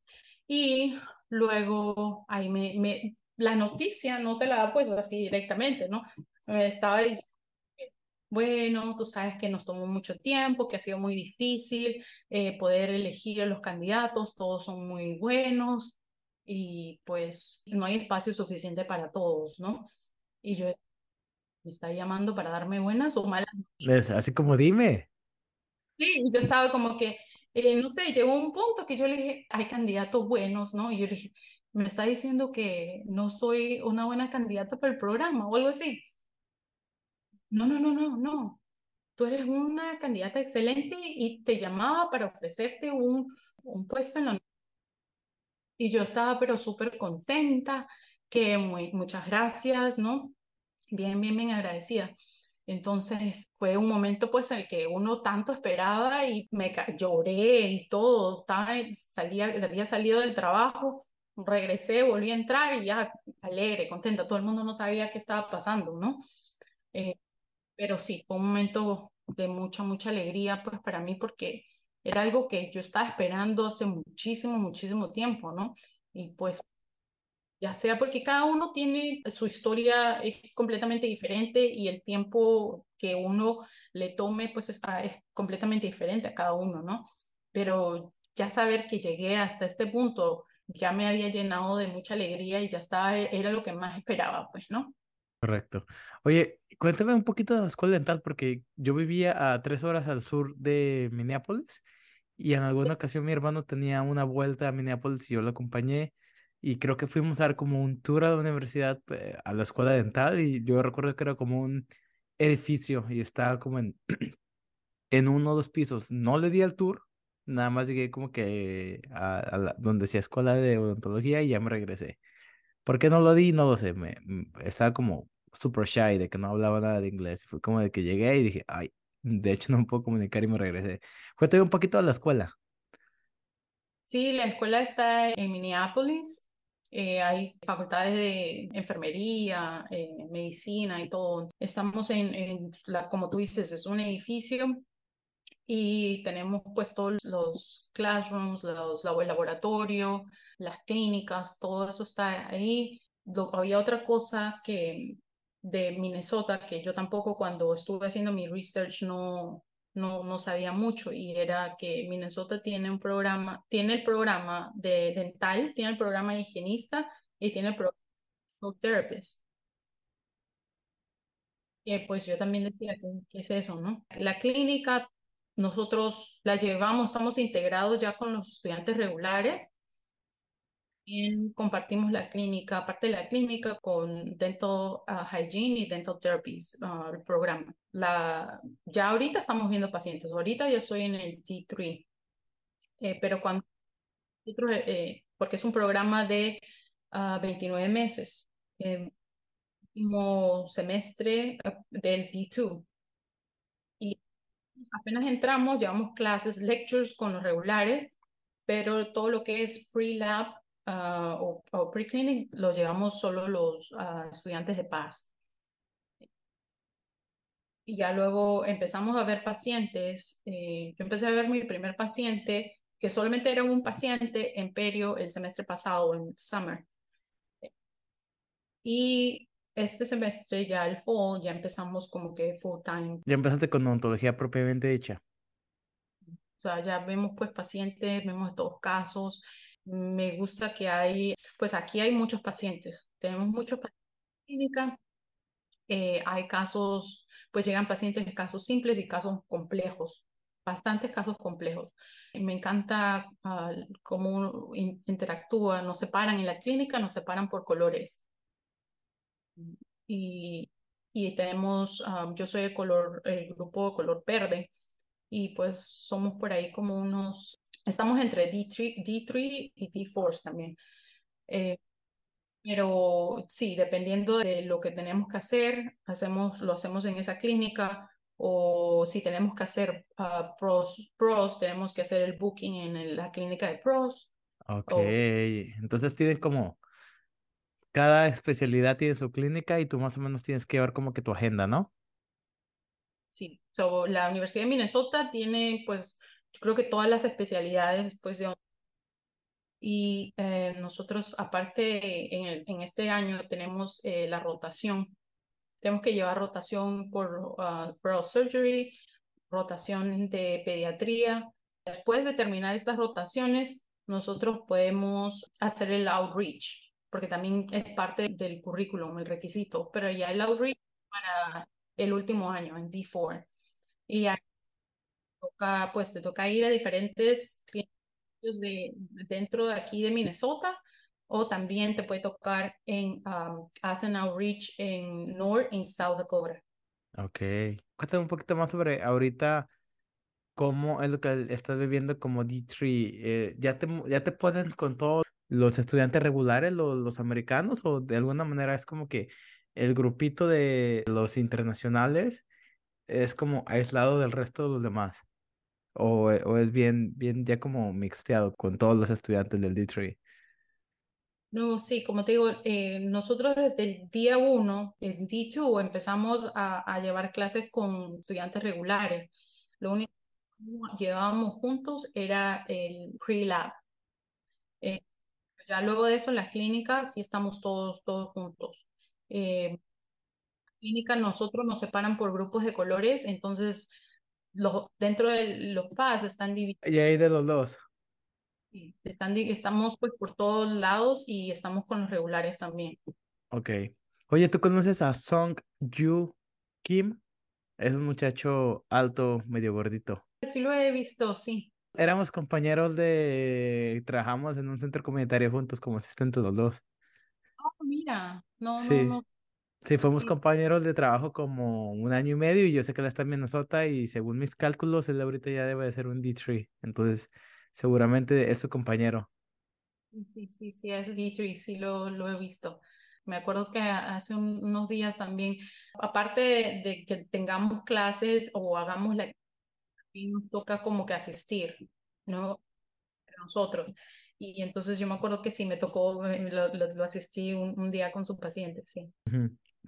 y luego ahí me, me, la noticia no te la da pues así directamente, ¿no? Me estaba diciendo, bueno, tú sabes que nos tomó mucho tiempo, que ha sido muy difícil eh, poder elegir a los candidatos, todos son muy buenos y pues no hay espacio suficiente para todos, ¿no? Y yo me está llamando para darme buenas o malas noticias. Así como dime. Sí, yo estaba como que, eh, no sé, llegó un punto que yo le dije, hay candidatos buenos, ¿no? Y yo le dije, me está diciendo que no soy una buena candidata para el programa o algo así. No, no, no, no, no. Tú eres una candidata excelente y te llamaba para ofrecerte un, un puesto en la y yo estaba pero súper contenta, que muy, muchas gracias, ¿no? Bien, bien, bien agradecida. Entonces fue un momento pues en el que uno tanto esperaba y me lloré y todo, salía, había salido del trabajo, regresé, volví a entrar y ya alegre, contenta, todo el mundo no sabía qué estaba pasando, ¿no? Eh, pero sí, fue un momento de mucha, mucha alegría pues para mí porque era algo que yo estaba esperando hace muchísimo, muchísimo tiempo, ¿no? Y pues ya sea porque cada uno tiene su historia es completamente diferente y el tiempo que uno le tome pues es, es completamente diferente a cada uno, ¿no? Pero ya saber que llegué hasta este punto ya me había llenado de mucha alegría y ya estaba, era lo que más esperaba, pues, ¿no? Correcto. Oye, cuéntame un poquito de la escuela dental, porque yo vivía a tres horas al sur de Minneapolis y en alguna ocasión mi hermano tenía una vuelta a Minneapolis y yo lo acompañé y creo que fuimos a dar como un tour a la universidad, eh, a la escuela dental, y yo recuerdo que era como un edificio y estaba como en, en uno o dos pisos. No le di el tour, nada más llegué como que a, a la, donde decía escuela de odontología y ya me regresé. ¿Por qué no lo di? No lo sé, me, estaba como super shy de que no hablaba nada de inglés. Fue como de que llegué y dije, ay, de hecho no puedo comunicar y me regresé. Fue un poquito a la escuela. Sí, la escuela está en Minneapolis. Eh, hay facultades de enfermería, eh, medicina y todo. Estamos en, en la, como tú dices, es un edificio y tenemos pues todos los classrooms, los, el laboratorio, las clínicas, todo eso está ahí. había otra cosa que de Minnesota que yo tampoco cuando estuve haciendo mi research no, no, no sabía mucho y era que Minnesota tiene un programa, tiene el programa de dental, tiene el programa de higienista y tiene el programa de therapist. Y pues yo también decía, ¿qué, ¿qué es eso, no? La clínica nosotros la llevamos, estamos integrados ya con los estudiantes regulares. Bien, compartimos la clínica, aparte de la clínica, con Dental ah, Hygiene y Dental Therapies, uh, el programa. La, ya ahorita estamos viendo pacientes, ahorita ya estoy en el T3, eh, pero cuando, eh, porque es un programa de 29 ah, meses, eh, último semestre del T2. Y apenas entramos, llevamos clases, lectures con los regulares, pero todo lo que es pre-lab uh, o, o pre-clinic lo llevamos solo los uh, estudiantes de paz. Y ya luego empezamos a ver pacientes. Eh, yo empecé a ver mi primer paciente, que solamente era un paciente en Perio el semestre pasado, en summer. Y este semestre, ya el fall, ya empezamos como que full time. Ya empezaste con odontología propiamente hecha. O sea, ya vemos pues pacientes, vemos todos casos. Me gusta que hay, pues aquí hay muchos pacientes. Tenemos muchos pacientes en clínica. Eh, hay casos, pues llegan pacientes en casos simples y casos complejos, bastantes casos complejos. Me encanta uh, cómo interactúa, nos separan en la clínica, nos separan por colores y, y tenemos, um, yo soy el color, el grupo de color verde y pues somos por ahí como unos, estamos entre D3, D3 y D4 también. Eh, pero sí, dependiendo de lo que tenemos que hacer, hacemos, lo hacemos en esa clínica o si tenemos que hacer uh, pros, pros, tenemos que hacer el booking en la clínica de pros. Ok, entonces tienen como cada especialidad tiene su clínica y tú más o menos tienes que ver como que tu agenda, ¿no? Sí, so, la Universidad de Minnesota tiene pues yo creo que todas las especialidades pues de y eh, nosotros aparte en, el, en, este año tenemos eh, la rotación tenemos que llevar rotación por uh, surgery rotación de pediatría después de terminar estas rotaciones nosotros podemos hacer el outreach porque también es parte del currículum, el requisito, pero ya el outreach para el último año, en D4. Y ahí toca, pues te toca ir a diferentes de, dentro de aquí de Minnesota, o también te puede tocar en um, outreach en North y South Dakota. Ok. Cuéntame un poquito más sobre ahorita cómo es lo que estás viviendo como D3. Eh, ¿ya, te, ¿Ya te pueden con todo los estudiantes regulares, los, los americanos, o de alguna manera es como que el grupito de los internacionales es como aislado del resto de los demás? ¿O, eh, o es bien, bien ya como mixteado con todos los estudiantes del D3? No, sí, como te digo, eh, nosotros desde el día uno, en D2, empezamos a, a, llevar clases con estudiantes regulares. Lo único que llevábamos juntos era el pre-lab. Eh, ya luego de eso, en las clínicas sí estamos todos, todos juntos. Eh, clínica nosotros nos separan por grupos de colores, entonces los, dentro de los PAS están divididos. Y ahí de los dos. Están, estamos pues por todos lados y estamos con los regulares también. Ok. Oye, ¿tú conoces a Song Yu Kim? Es un muchacho alto, medio gordito. Sí lo he visto, sí. Éramos compañeros de... Trabajamos en un centro comunitario juntos como asistentes los dos. Oh, mira. No, no, no. Sí, fuimos sí, compañeros de trabajo como un año y medio y yo sé que él está en Minnesota y según mis cálculos, él ahorita ya debe de ser un D3. Entonces, seguramente es su compañero. sí, sí, sí, es D3, sí lo, lo he visto. Me acuerdo que hace un- unos días también, aparte de, de que tengamos clases o hagamos la nos toca como que asistir, ¿no? Nosotros. Y entonces yo me acuerdo que sí, me tocó, lo, lo, lo asistí un, un día con su paciente, sí.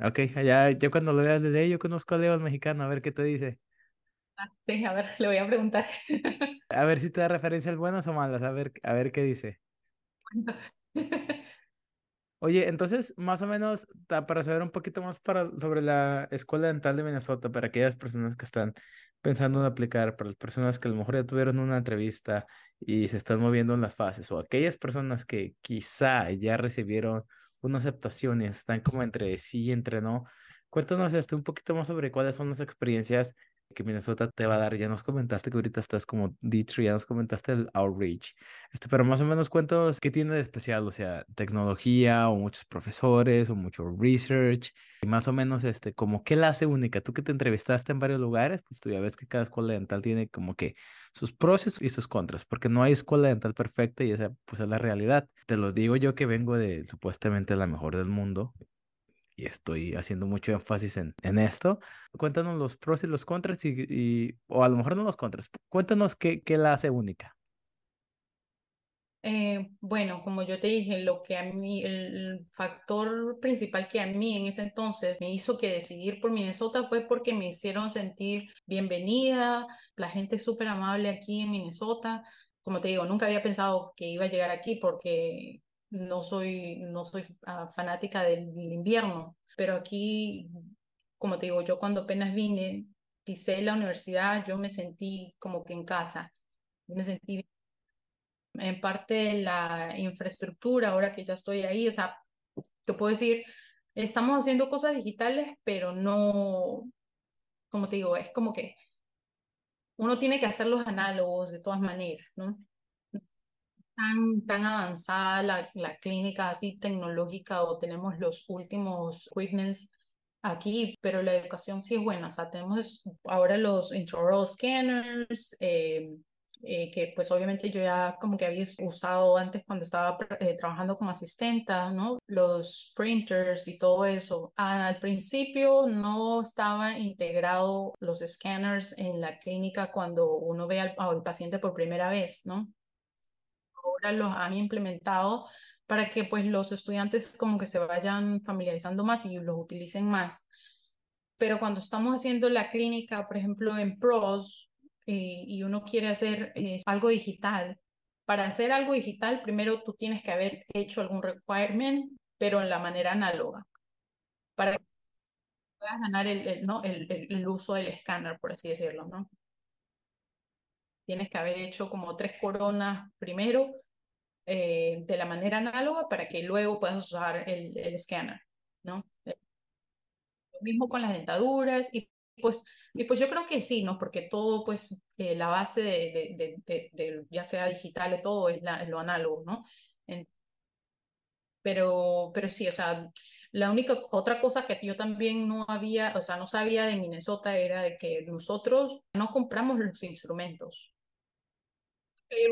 Ok, allá yo cuando lo veas de ley, yo conozco a Leo el mexicano, a ver qué te dice. Ah, sí, a ver, le voy a preguntar. A ver si te da referencias buenas o malas, a ver, a ver qué dice. Oye, entonces, más o menos, para saber un poquito más para, sobre la Escuela Dental de Minnesota, para aquellas personas que están pensando en aplicar, para las personas que a lo mejor ya tuvieron una entrevista y se están moviendo en las fases, o aquellas personas que quizá ya recibieron una aceptación están como entre sí y entre no, cuéntanos este, un poquito más sobre cuáles son las experiencias que Minnesota te va a dar. Ya nos comentaste que ahorita estás como D3, ya nos comentaste el outreach. Este, pero más o menos cuéntanos qué tiene de especial, o sea, tecnología o muchos profesores o mucho research y más o menos este, como qué la hace única. Tú que te entrevistaste en varios lugares, pues tú ya ves que cada escuela dental tiene como que sus pros y sus contras, porque no hay escuela dental perfecta y esa pues es la realidad. Te lo digo yo que vengo de supuestamente la mejor del mundo y estoy haciendo mucho énfasis en, en esto. Cuéntanos los pros y los contras y, y- o a lo mejor no los contras. Cuéntanos qué, qué la hace única. Eh, bueno, como yo te dije, lo que a mí, el factor principal que a mí en ese entonces me hizo que decidir por Minnesota fue porque me hicieron sentir bienvenida, la gente es súper amable aquí en Minnesota. Como te digo, nunca había pensado que iba a llegar aquí porque no soy, no soy ah, fanática del invierno, pero aquí, como te digo, yo cuando apenas vine, pisé la universidad, yo me sentí como que en casa, me sentí en parte de la infraestructura, ahora que ya estoy ahí, o sea, te puedo decir, estamos haciendo cosas digitales, pero no, como te digo, es como que uno tiene que hacer los análogos de todas maneras, ¿no? Tan, tan avanzada la, la clínica así tecnológica o tenemos los últimos equipments aquí, pero la educación sí es buena, o sea, tenemos ahora los intraoral scanners, eh, eh, que pues obviamente yo ya como que había usado antes cuando estaba eh, trabajando como asistenta, ¿no? Los printers y todo eso. Al principio no estaba integrado los scanners en la clínica cuando uno ve al, al paciente por primera vez, ¿no? Ahora los han implementado para que pues los estudiantes como que se vayan familiarizando más y los utilicen más. Pero cuando estamos haciendo la clínica, por ejemplo, en PROS, eh, y uno quiere hacer eh, algo digital, para hacer algo digital, primero tú tienes que haber hecho algún requirement, pero en la manera análoga, para que puedas ganar el, el, ¿no? el, el, el uso del escáner, por así decirlo, ¿no? Tienes que haber hecho como tres coronas primero eh, de la manera análoga para que luego puedas usar el, el escáner, ¿no? Lo mismo con las dentaduras y pues, y pues yo creo que sí, ¿no? Porque todo, pues, eh, la base de, de, de, ya sea digital o todo, es, lo análogo, ¿no? Pero, pero sí, o sea, la única otra cosa que yo también no había, o sea, no sabía de Minnesota era de que nosotros no compramos los instrumentos.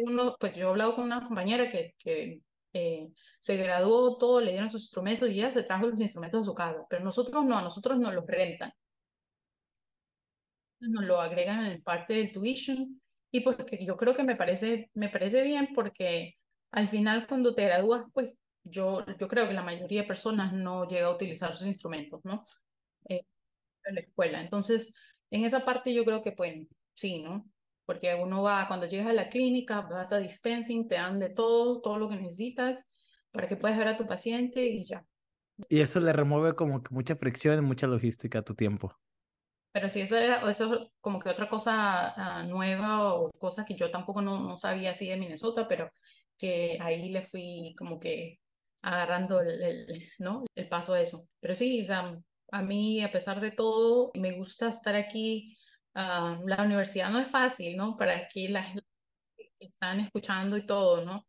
Uno, pues yo he hablado con una compañera que, que eh, se graduó todo, le dieron sus instrumentos y ya se trajo los instrumentos a su casa, pero nosotros no, a nosotros nos los rentan nos lo agregan en parte del tuition y pues que yo creo que me parece, me parece bien porque al final cuando te gradúas, pues yo, yo creo que la mayoría de personas no llega a utilizar sus instrumentos, ¿no? Eh, en la escuela. Entonces, en esa parte yo creo que pues sí, ¿no? Porque uno va, cuando llegas a la clínica, vas a dispensing, te dan de todo, todo lo que necesitas para que puedas ver a tu paciente y ya. Y eso le remueve como que mucha fricción y mucha logística a tu tiempo. Pero sí, eso era eso es como que otra cosa uh, nueva o cosas que yo tampoco no, no sabía así de Minnesota, pero que ahí le fui como que agarrando el, el, ¿no? el paso a eso. Pero sí, o sea, a mí, a pesar de todo, me gusta estar aquí. Uh, la universidad no es fácil, ¿no? Para aquí las están escuchando y todo, ¿no?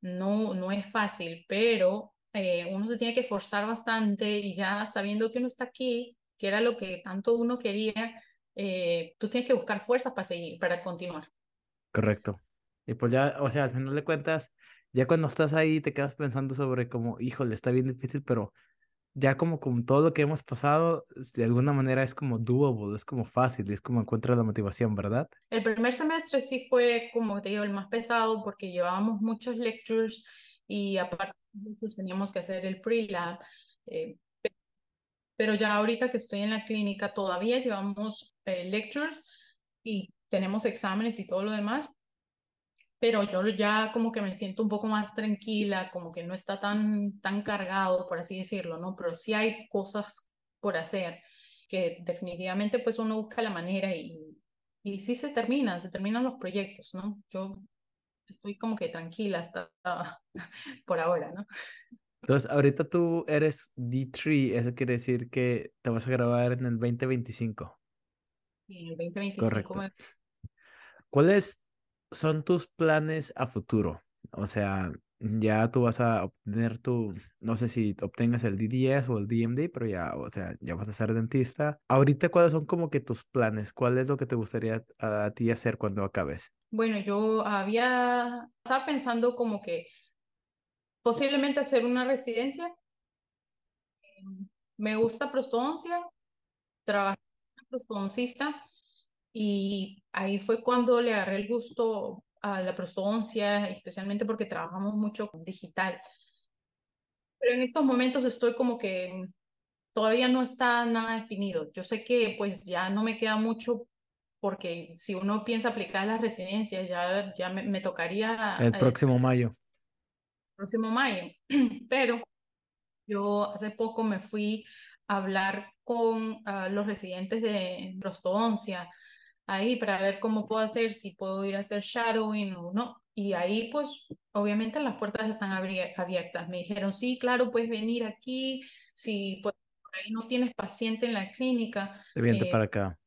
No, no es fácil, pero eh, uno se tiene que forzar bastante y ya sabiendo que uno está aquí, que era lo que tanto uno quería, eh, tú tienes que buscar fuerzas para seguir, para continuar. Correcto. Y pues ya, o sea, al final de cuentas, ya cuando estás ahí te quedas pensando sobre como, híjole, está bien difícil, pero ya como con todo lo que hemos pasado, de alguna manera es como doable, es como fácil, es como encuentra la motivación, ¿verdad? El primer semestre sí fue, como te digo, el más pesado porque llevábamos muchos lectures y aparte teníamos que hacer el pre-lab. Eh, pero ya ahorita que estoy en la clínica todavía llevamos eh, lectures y tenemos exámenes y todo lo demás, pero yo ya como que me siento un poco más tranquila, como que no está tan, tan cargado, por así decirlo, ¿no? Pero sí hay cosas por hacer que definitivamente pues uno busca la manera y, y sí se termina, se terminan los proyectos, ¿no? Yo estoy como que tranquila hasta por ahora, ¿no? Entonces, ahorita tú eres D3, eso quiere decir que te vas a grabar en el 2025. Y en el 2025 Correcto. me... ¿Cuáles son tus planes a futuro? O sea, ya tú vas a obtener tu, no sé si obtengas el DDS o el DMD, pero ya, o sea, ya vas a ser dentista. Ahorita, ¿cuáles son como que tus planes? ¿Cuál es lo que te gustaría a, ti hacer cuando acabes? Bueno, yo había, estaba pensando como que posiblemente hacer una residencia. Me gusta prostodoncia, trabajé como prostodoncista y ahí fue cuando le agarré el gusto a la prostodoncia, especialmente porque trabajamos mucho digital. Pero en estos momentos estoy como que todavía no está nada definido. Yo sé que pues ya no me queda mucho porque si uno piensa aplicar las residencias, ya, ya me, tocaría... El próximo mayo próximo mayo, pero yo hace poco me fui a hablar con uh, los residentes de prostodoncia ahí para ver cómo puedo hacer, si puedo ir a hacer shadowing o no. Y ahí pues obviamente las puertas están abiertas. Me dijeron, sí, claro, puedes venir aquí, si pues, por ahí no tienes paciente en la clínica. Eh, para acá.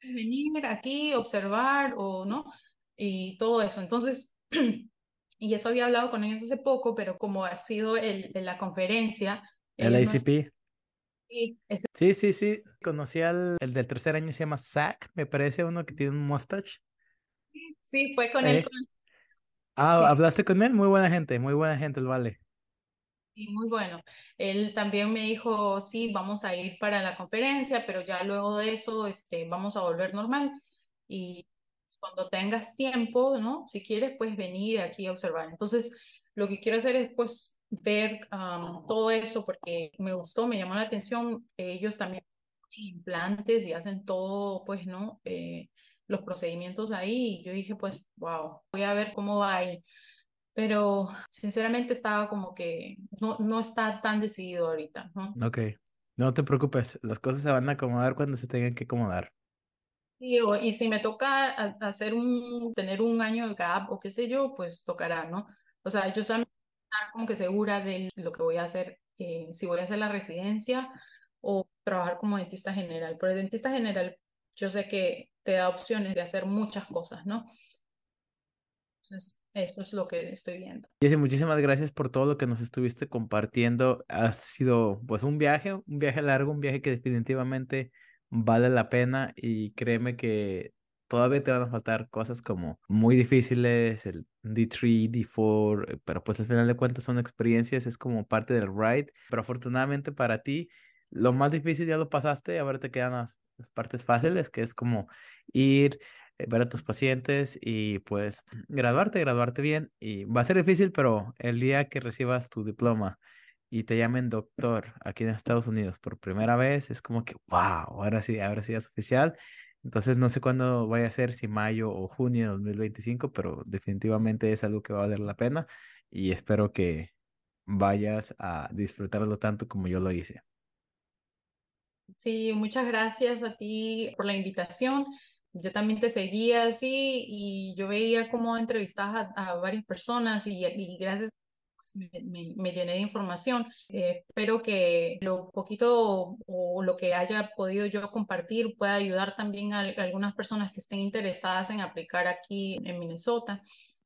Puedes venir aquí, observar o no, y todo eso. Entonces, y eso había hablado con ellos hace poco, pero como ha sido el, la conferencia. El ACP. Sí, sí, sí, sí. Conocí al el del tercer año, se llama Zach, me parece uno que tiene un mustache. Sí, fue con él. Eh. Ah, hablaste con él, muy buena gente, muy buena gente, el vale. Sí, muy bueno. Él también me dijo, sí, vamos a ir para la conferencia, pero ya luego de eso, este, vamos a volver normal. Y cuando tengas tiempo, ¿no? Si quieres, puedes venir aquí a observar. Entonces, lo que quiero hacer es, pues, ver todo eso porque me gustó, me llamó la atención. Ellos también implantes y hacen todo, pues, ¿no? Eh, los procedimientos ahí. Y yo dije, pues, wow, voy a ver cómo va ahí. Pero sinceramente estaba como que no, no está tan decidido ahorita, ¿no? Ok, no te preocupes, las cosas se van a acomodar cuando se tengan que acomodar. Y, y si me toca hacer un, tener un año de gap o qué sé yo, pues tocará, ¿no? O sea, yo estoy como que segura de lo que voy a hacer, eh, si voy a hacer la residencia o trabajar como dentista general. Pero el dentista general, yo sé que te da opciones de hacer muchas cosas, ¿no? Entonces, eso es lo que estoy viendo. Jessy, muchísimas gracias por todo lo que nos estuviste compartiendo. Ha sido pues un viaje, un viaje largo, un viaje que definitivamente vale la pena y créeme que todavía te van a faltar cosas como muy difíciles, el D3, D4, eh, pero pues al final de cuentas son experiencias, es como parte del ride, pero afortunadamente para ti lo más difícil ya lo pasaste, ahora te quedan las, partes fáciles, que es como ir, eh, ver a tus pacientes y pues graduarte, graduarte bien y va a ser difícil, pero el día que recibas tu diploma y te llamen doctor aquí en Estados Unidos por primera vez, es como que, wow, ahora sí, ahora sí es oficial. Entonces no sé cuándo vaya a ser, si mayo o junio de 2025, pero definitivamente es algo que va a valer la pena y espero que vayas a disfrutarlo tanto como yo lo hice. Sí, muchas gracias a ti por la invitación. Yo también te seguía así y yo veía cómo entrevistabas a, varias personas y, y gracias me, llené de información. Eh, espero que lo poquito o lo que haya podido yo compartir pueda ayudar también a, algunas personas que estén interesadas en aplicar aquí en Minnesota.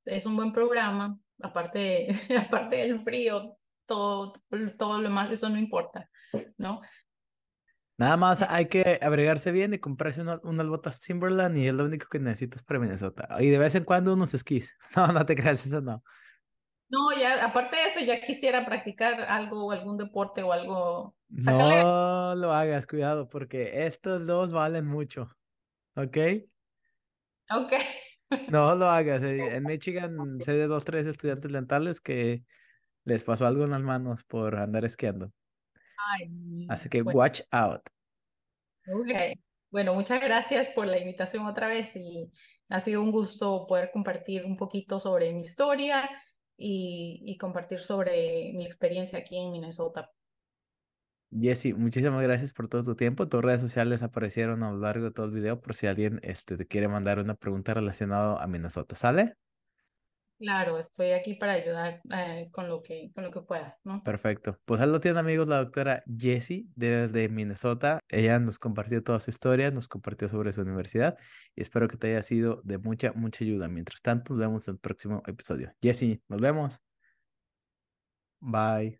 Es un buen programa, aparte, aparte del frío, todo, todo lo más, eso no importa, ¿no? Nada más hay que abrigarse bien y comprarse unas botas Timberland y es lo único que necesitas para Minnesota. Y de vez en cuando unos esquís. No, no te creas, eso no. No, ya, aparte de eso, ya quisiera practicar algo, algún deporte o algo. No lo hagas, cuidado, porque estos dos valen mucho. ¿Ok? Ok. No lo hagas. Eh, en Michigan sé de dos, tres estudiantes lentales que les pasó algo en las manos por andar esquiando. Así que watch out. Ok. Bueno, muchas gracias por la invitación otra vez y ha sido un gusto poder compartir un poquito sobre mi historia y, compartir sobre mi experiencia aquí en Minnesota. Jessy, muchísimas gracias por todo tu tiempo. Tus redes sociales aparecieron a lo largo de todo el video por si alguien este, te quiere mandar una pregunta relacionada a Minnesota. ¿Sale? Claro, estoy aquí para ayudar eh, con, lo que, con lo que pueda. Perfecto. Pues ahí lo tienen amigos la doctora Jessie desde Minnesota. Ella nos compartió toda su historia, nos compartió sobre su universidad y espero que te haya sido de mucha, mucha ayuda. Mientras tanto, nos vemos en el próximo episodio. Jessie, nos vemos. Bye.